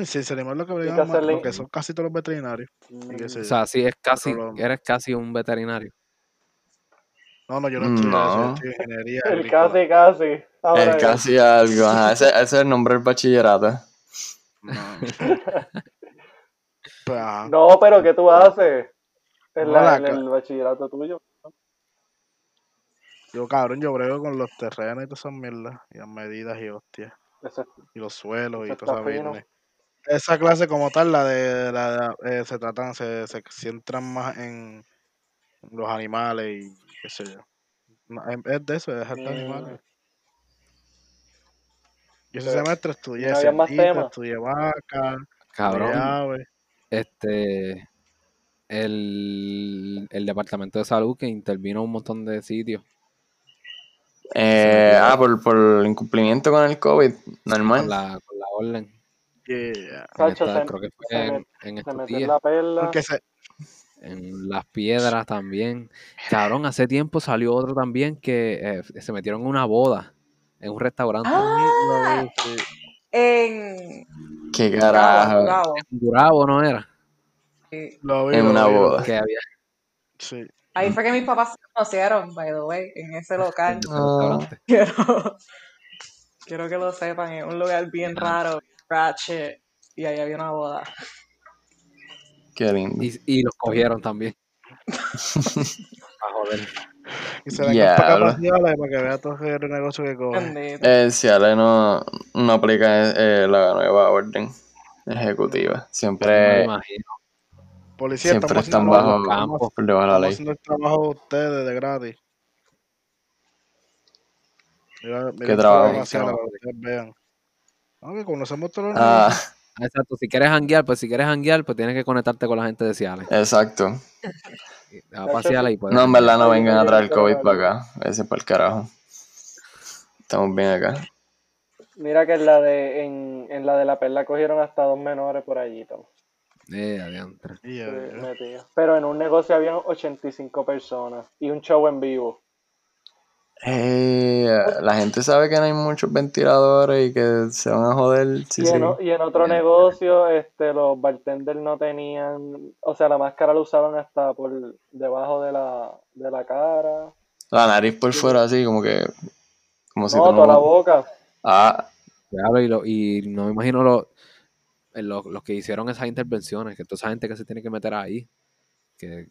Sí, se lo que porque son casi todos los veterinarios. o sea, sí, es casi, eres casi un veterinario. No, no, yo no estoy, no. Yo ingeniería. El casi, casi. el casi algo, ajá. Ese, ese, es el nombre del bachillerato. No. Pues, no, pero ¿qué tú haces en, la, en el bachillerato tuyo? Yo, cabrón, yo brego con los terrenos y todas esas mierdas, y las medidas y hostias. y los suelos y todas esas esa clase como tal, la de, la eh, se tratan, se, se centran más en los animales y qué sé yo. es de eso, es de animales. Yo ese semestre estudié no estudié vaca, Cabrón. Este el, el departamento de salud que intervino en un montón de sitios. Eh, ah, por, por el incumplimiento con el COVID, normal. Con la, con la orden. Yeah. creo que fue en, las piedras también. Cabrón, hace tiempo salió otro también que eh, se metieron en una boda en un restaurante. Ah, en. Qué carajo. En Durabo, ¿no era? en una boda. Que había. Sí. Ahí fue que mis papás se conocieron, by the way, en ese local. Ah. Quiero, quiero que lo sepan, es un lugar bien raro, Ratchet y ahí había una boda. Qué lindo. Y, los cogieron también. A joder. Y se yeah, para para que vea todo el negocio que coge. Eh, si Ale no, no aplica eh, la nueva orden ejecutiva. Siempre. Policía, siempre están bajo campo por debajo de la ley. haciendo el trabajo de ustedes de gratis. Mira, mira ¿Qué trabajo? Para que ustedes vean. No, conocemos todos los ah. Exacto, si quieres hanguear, pues si quieres hanguear, pues tienes que conectarte con la gente de Ciales. Exacto. y pues, No, en verdad no vengan a traer COVID para acá. Ese para el carajo. Estamos bien acá. Mira que en la de, en, en la de la perla cogieron hasta dos menores por allí. Tom. Eh. Sí. Pero en un negocio habían 85 personas y un show en vivo. Eh, la gente sabe que no hay muchos ventiladores y que se van a joder. Sí, y, en, y, en, otro negocio, este, los bartenders no tenían, o sea, la máscara la usaban hasta por debajo de la, de la cara. La nariz por fuera, así, como que. Como si no, toda la boca. Ah. y, lo, y no me imagino los, los que hicieron esas intervenciones, que toda esa gente que se tiene que meter ahí. Que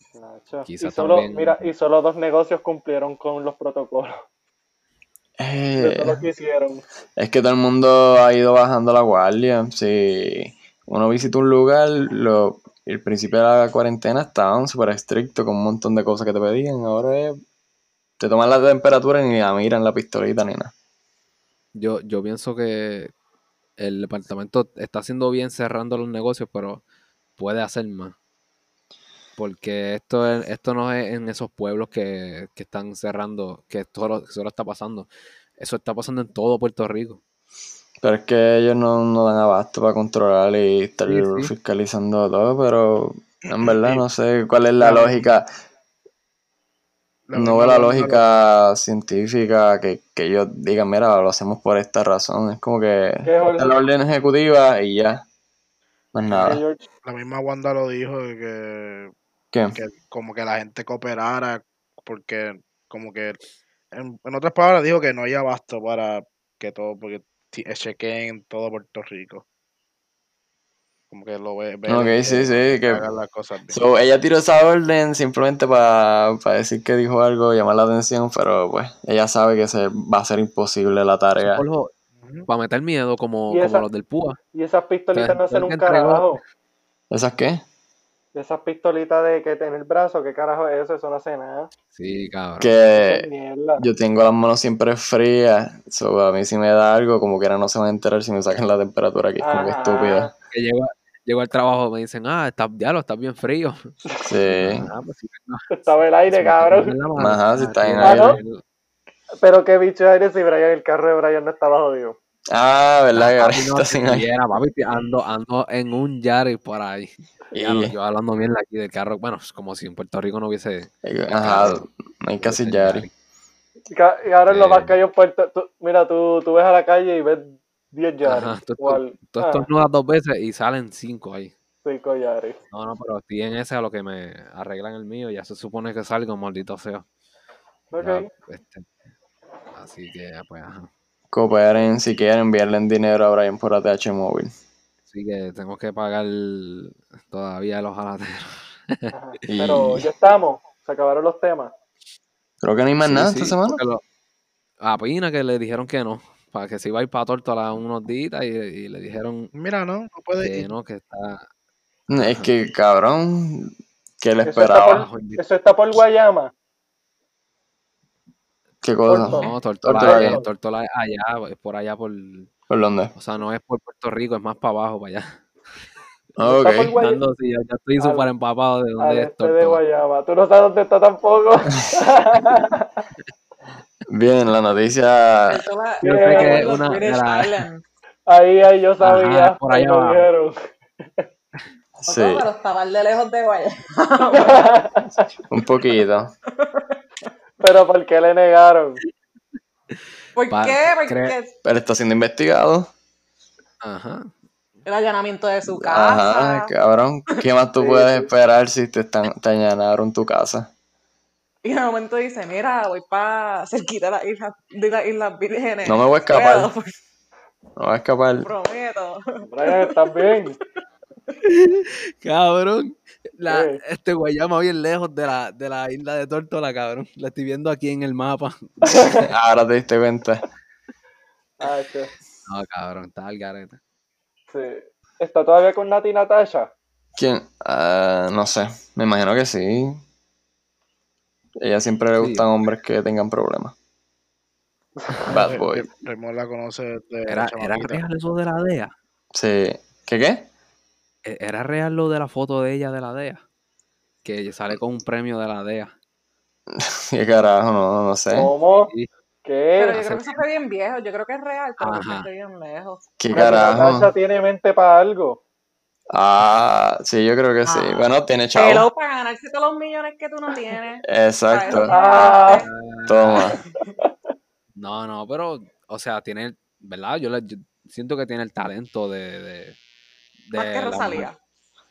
y, solo, mira, y solo dos negocios cumplieron con los protocolos. Eh, que hicieron. Es que todo el mundo ha ido bajando la guardia. Si uno visita un lugar, lo, el principio de la cuarentena estaban súper estrictos con un montón de cosas que te pedían. Ahora te toman la temperatura y ni la miran la pistolita ni nada. Yo, yo pienso que el departamento está haciendo bien cerrando los negocios, pero puede hacer más porque esto, esto no es en esos pueblos que, están cerrando, que esto solo está pasando. Eso está pasando en todo Puerto Rico. Pero es que ellos no, dan abasto para controlar y estar fiscalizando todo, pero en verdad no sé cuál es la lógica. No veo la lógica científica que, ellos digan, mira, lo hacemos por esta razón. Es como que es la orden ejecutiva y ya. Más nada. La misma Wanda lo dijo de que que como que la gente cooperara, porque como que, en, otras palabras, dijo que no hay abasto para que todo, porque chequeen todo Puerto Rico. Como que lo ve. ok, sí, sí. Que, las cosas ella tiró esa orden simplemente para decir que dijo algo, llamar la atención, pero pues ella sabe que se va a ser imposible la tarea. Para meter miedo, como, como los del PUA. Y esas pistolitas no hacen un carajo. ¿Esas qué? Esas pistolitas de que tiene el brazo, ¿qué carajo es eso? Eso no hace nada. Sí, cabrón. Que yo tengo las manos siempre frías. So, a mí si me da algo, como que ahora no se van a enterar si me sacan la temperatura, aquí es como que estúpida. Que llego, al trabajo me dicen, ah, está, ya lo estás bien frío. Sí. Ah, pues Estaba el aire, cabrón. Ajá, si está en aire. Pero qué bicho de aire si Brian, el carro de Brian no estaba jodido. Ah, ¿verdad? Que ahora está sin aire. ando, ando en un Yaris por ahí. Y... yo hablando bien aquí del carro, bueno, como si en Puerto Rico no hubiese. Ajá, no hay casi Yari. Y ahora en lo más que hay en Puerto Mira, tú, tú ves a la calle y ves 10 Yari. tú, tú, estornudas dos veces y salen 5 ahí. 5 Yari. No, no, pero estoy en ese a lo que me arreglan el mío, ya se supone que salgo, maldito sea. Ok. este, así que, pues, ajá. Cooperen si quieren enviarle dinero a Brian por ATH móvil. Así que tengo que pagar todavía los jalateros. Pero ya estamos, se acabaron los temas. Creo que no hay más nada esta semana. a Pina que le dijeron que no, para que se iba a ir para Tortola unos días y, le dijeron Mira, no, no puede que no, que está... Es que, cabrón, que le esperaba. eso está por Guayama. ¿Qué cosa? No, Tortola, Tortola, allá, por allá por... ¿Por dónde? O sea, no es por Puerto Rico, es más para abajo, para allá. Ah, ok. sí, ya estoy súper empapado de dónde es este de Guayama. Tú no sabes dónde está tampoco. Bien, la noticia. Yo sé que una de la... Ahí, ahí yo sabía. Ajá, por allá lo dijeron. Sí. pero estaba de lejos de Guayama. Un poquito. Pero ¿por qué le negaron? ¿Por qué? Porque... Pero está siendo investigado. Ajá. El allanamiento de su casa. Ajá, cabrón. ¿Qué más tú puedes esperar si te, están, te allanaron tu casa? Y en un momento dice, mira, voy para cerquita de las islas, de las islas vírgenes. No me voy a escapar. No me voy a escapar. Prometo. Brian, ¿estás bien? Cabrón. La, este Guayama bien lejos de la, de la isla de Tortola, cabrón. La estoy viendo aquí en el mapa. Ahora te diste cuenta. Ah, No, cabrón, está al garete. Sí. ¿Está todavía con Nati Natasha? ¿Quién? Uh, no sé. Me imagino que sí. Ella siempre le gustan hombres que tengan problemas. Bad boy. Raymond la conoce de ¿Era, ¿Era real eso de la DEA? Sí. ¿Qué qué? E-, ¿Era real lo de la foto de ella de la DEA? Que sale con un premio de la DEA. ¿Qué carajo? No, no sé. ¿Cómo? ¿Qué? Pero yo creo que eso fue bien viejo. Yo creo que es real, pero Ajá. bien lejos. ¿Qué carajo? Natasha tiene mente para algo. Ah, sí, yo creo que sí. Ah. Bueno, tiene chavo. Pero para ganarse todos los millones que tú no tienes. Exacto. Ah. Toma. No, no, pero, o sea, tiene, ¿verdad? Yo, le, yo siento que tiene el talento de Más que Rosalía.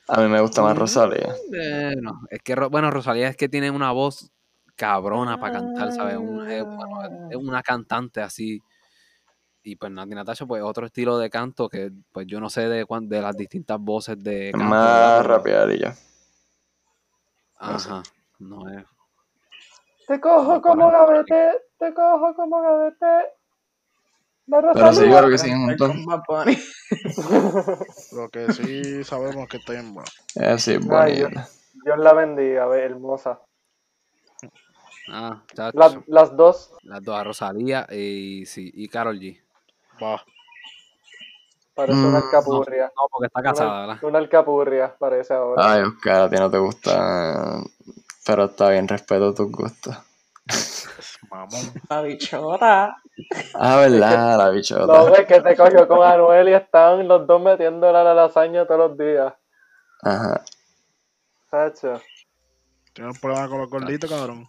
A mí me gusta más Mm. Rosalía. Bueno, es que, bueno, Rosalía es que tiene una voz cabrona para cantar, ¿sabes? Un- es, bueno, es- es una cantante así. Y pues Nati Natasha, pues otro estilo de canto que pues yo no sé de cuán- de las distintas voces de canto. más. Pero- rapeadilla. Ajá, no es. Te cojo como gavete, te cojo como gavete. Pero sí, creo que. Con Bad Bunny. Lo que sí sabemos es que está bien bueno. Eh, sí, bonita. Dios la bendiga, ve, hermosa. Ah, Las, las dos. las dos, a Rosalía y sí, y Carol G. Va. Parece Mm, una no. alcapurria. No, porque está casada, Una, ¿verdad? una alcapurria, parece ahora. Ay, Oscar, a ti no te gusta. Pero está bien, respeto tus gustos. Mamón. La bichota. Ah, verdad, la No, bichota. ves que te cogió con Anuel y están los dos metiendo la lasaña todos los días. Ajá. Sacho. ¿Tienes un problema con los gorditos, cabrón?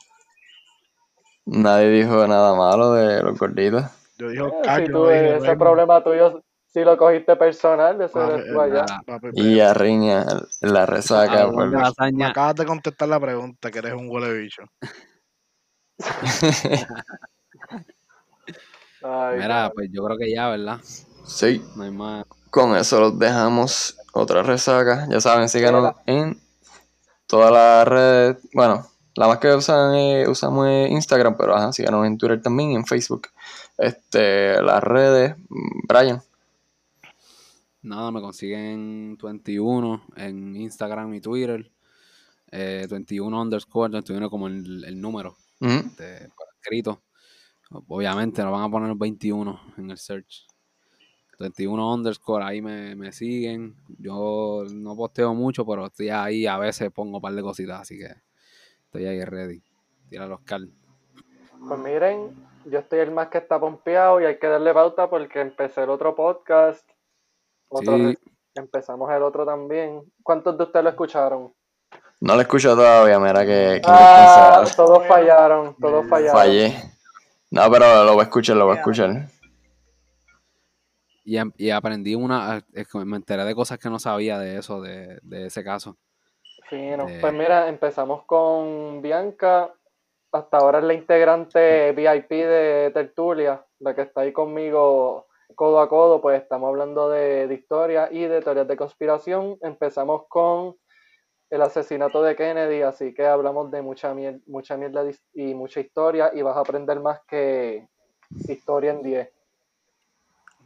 Nadie dijo nada malo de los gorditos. Yo dije, Eh, "Cacho, si no tú, dije ese Raymond". problema tuyo, si lo cogiste personal, eso Ah, eres tú allá. Ah, Papi, Y a Riña, la resaca. hablando por- acabas de contestar la pregunta, que eres un huele bicho. Ay, mira, pues yo creo que ya, ¿verdad? sí, No hay más. con eso los dejamos. Otra resaca. Ya saben, síganos en todas las redes. Bueno, la más que usan es- usamos es Instagram, pero ajá, síganos en Twitter también y en Facebook. Este, las redes, Brian. Nada, me consiguen 21 en Instagram y Twitter. Eh, 21 underscore, 21 como el, el número De, por escrito. Obviamente no van a poner 21 en el search. 21 underscore, ahí me, me siguen. Yo no posteo mucho, pero estoy ahí, a veces pongo un par de cositas, así que estoy ahí ready. Tira los cal. Pues miren, yo estoy el más que está pompeado y hay que darle pauta porque empecé el otro podcast. Otro Sí. Empezamos el otro también. ¿Cuántos de ustedes lo escucharon? No lo escucho todavía, mira que, que Ah, todos fallaron, todos fallaron. Fallé. No, pero lo voy a escuchar, lo voy a escuchar. Y, y aprendí una, es que me enteré de cosas que no sabía de eso, de, de ese caso. Fino. Eh. Pues mira, empezamos con Bianca. Hasta ahora es la integrante VIP de Tertulia, la que está ahí conmigo codo a codo. Pues estamos hablando de, de historia y de teorías de conspiración. Empezamos con el asesinato de Kennedy, así que hablamos de mucha, mier- mucha mierda y mucha historia y vas a aprender más que historia en 10.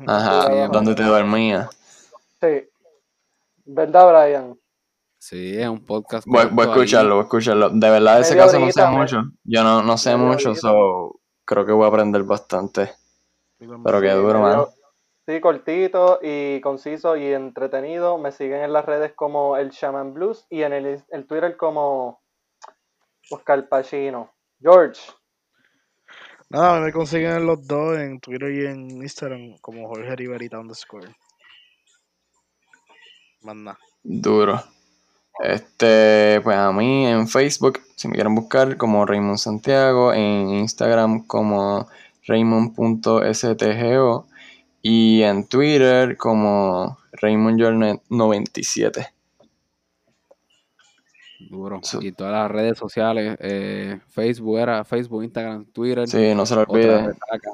Ajá. ¿dónde te dormías? Sí. ¿Verdad, Brian? Sí, es un podcast. Voy, voy a ahí. escucharlo, voy a escucharlo. De verdad, de ese caso no sé me- mucho. Yo no, no sé mucho, so creo que voy a aprender bastante. Pero qué duro, mano. Sí, cortito y conciso y entretenido. Me siguen en las redes como el Shaman Blues y en el, el Twitter como Oscar Pacino. George, Nada, me consiguen los dos en Twitter y en Instagram como Jorge Riverita underscore. Más nada. Duro. Este, pues a mí en Facebook, si me quieren buscar, como Raymond Santiago, en Instagram como Raymond.stgo y en Twitter como RaymondJornet97. Duro. So- Y todas las redes sociales, eh, Facebook era Facebook, Instagram, Twitter. Sí, no se lo otra olvide, resaca.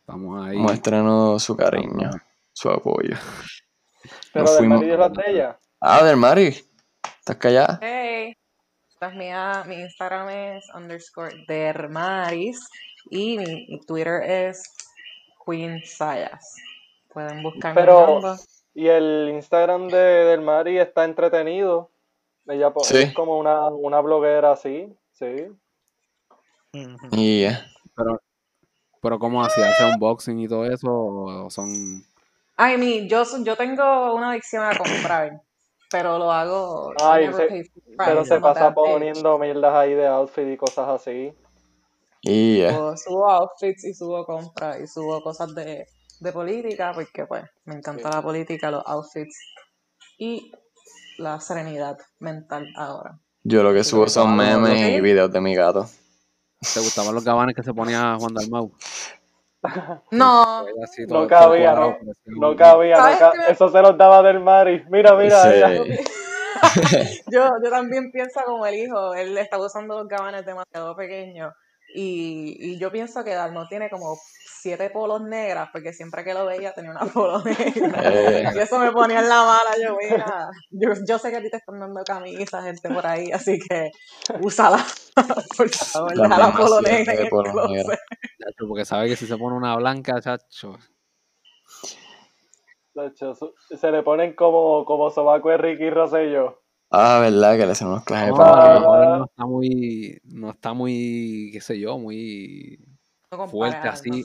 Estamos ahí. muéstrenos su cariño, su apoyo. pero Nos del fuimos. marido de las de ella. Ah, del Mari, ¿estás callada? Hey, esta es mía, mi Instagram es underscore dermaris y mi Twitter es Queen Sayas. Pueden buscarme Pero-. Y el Instagram de, del Mari está entretenido. Ella Sí. es como una, una bloguera así. Sí. Y Pero, pero ¿cómo así? ¿Hace unboxing y todo eso? ¿O son...? Ay, mi, yo, yo tengo una adicción a comprar, pero lo hago. Ay, se- Pero se pasa poniendo mierdas ahí de outfit y cosas así. Y eh, Subo, subo outfits y subo compras y subo cosas de, de política, porque pues me encanta la política, los outfits. Y la serenidad mental ahora. Yo lo que subo son memes y videos de mi gato. ¿Te gustaban los gabanes que se ponía Juan Dalmau? No, no cabía, no, no cabía, no eso se los daba del Mari. Mira, mira, yo, yo también pienso como el hijo, él está usando los gabanes demasiado pequeños y, y yo pienso que Dalmo tiene como siete polos negras, porque siempre que lo veía tenía una polo negra. Eh. Y eso me ponía en la mala. Yo, mira, yo, yo, sé que a ti te están dando camisas, gente por ahí, así que úsala. por favor, deja la polo negra en el Porque sabe que si se pone una blanca, chacho. se le ponen como, como sobaco de Ricky Rosello. Ah, verdad, que le hacen unos clases no, para no está muy, no está muy, qué sé yo, muy fuerte así.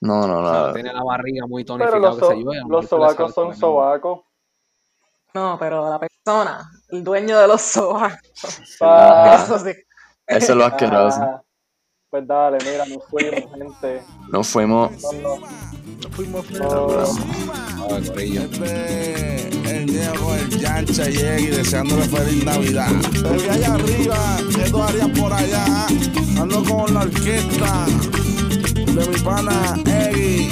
No, no, no. tiene la barriga muy tonificada que se lleva. Los sobacos son sobacos. No, pero la persona, el dueño de los sobacos. Ah, eso sí. Eso es lo asqueroso. Ah, pues dale, mira, nos fuimos, gente. Nos fuimos. Nos fuimos. Nos El Diego, el Yancha y deseándole feliz Navidad. Te allá arriba, que tú harías por allá. Ando con la orquesta de mi pana Eggy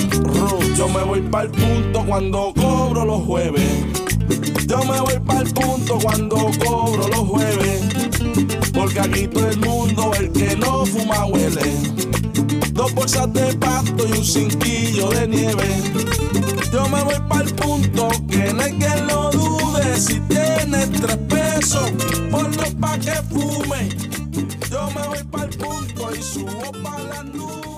Yo me voy para el punto cuando cobro los jueves. Yo me voy para el punto cuando cobro los jueves. Porque aquí todo el mundo, el que no fuma huele. Dos bolsas de pasto y un cinquillo de nieve. Yo me voy para el punto, que no hay que lo dude. Si tienes tres pesos, ponlo pa' que fume. Yo me voy para el punto y subo para las nubes.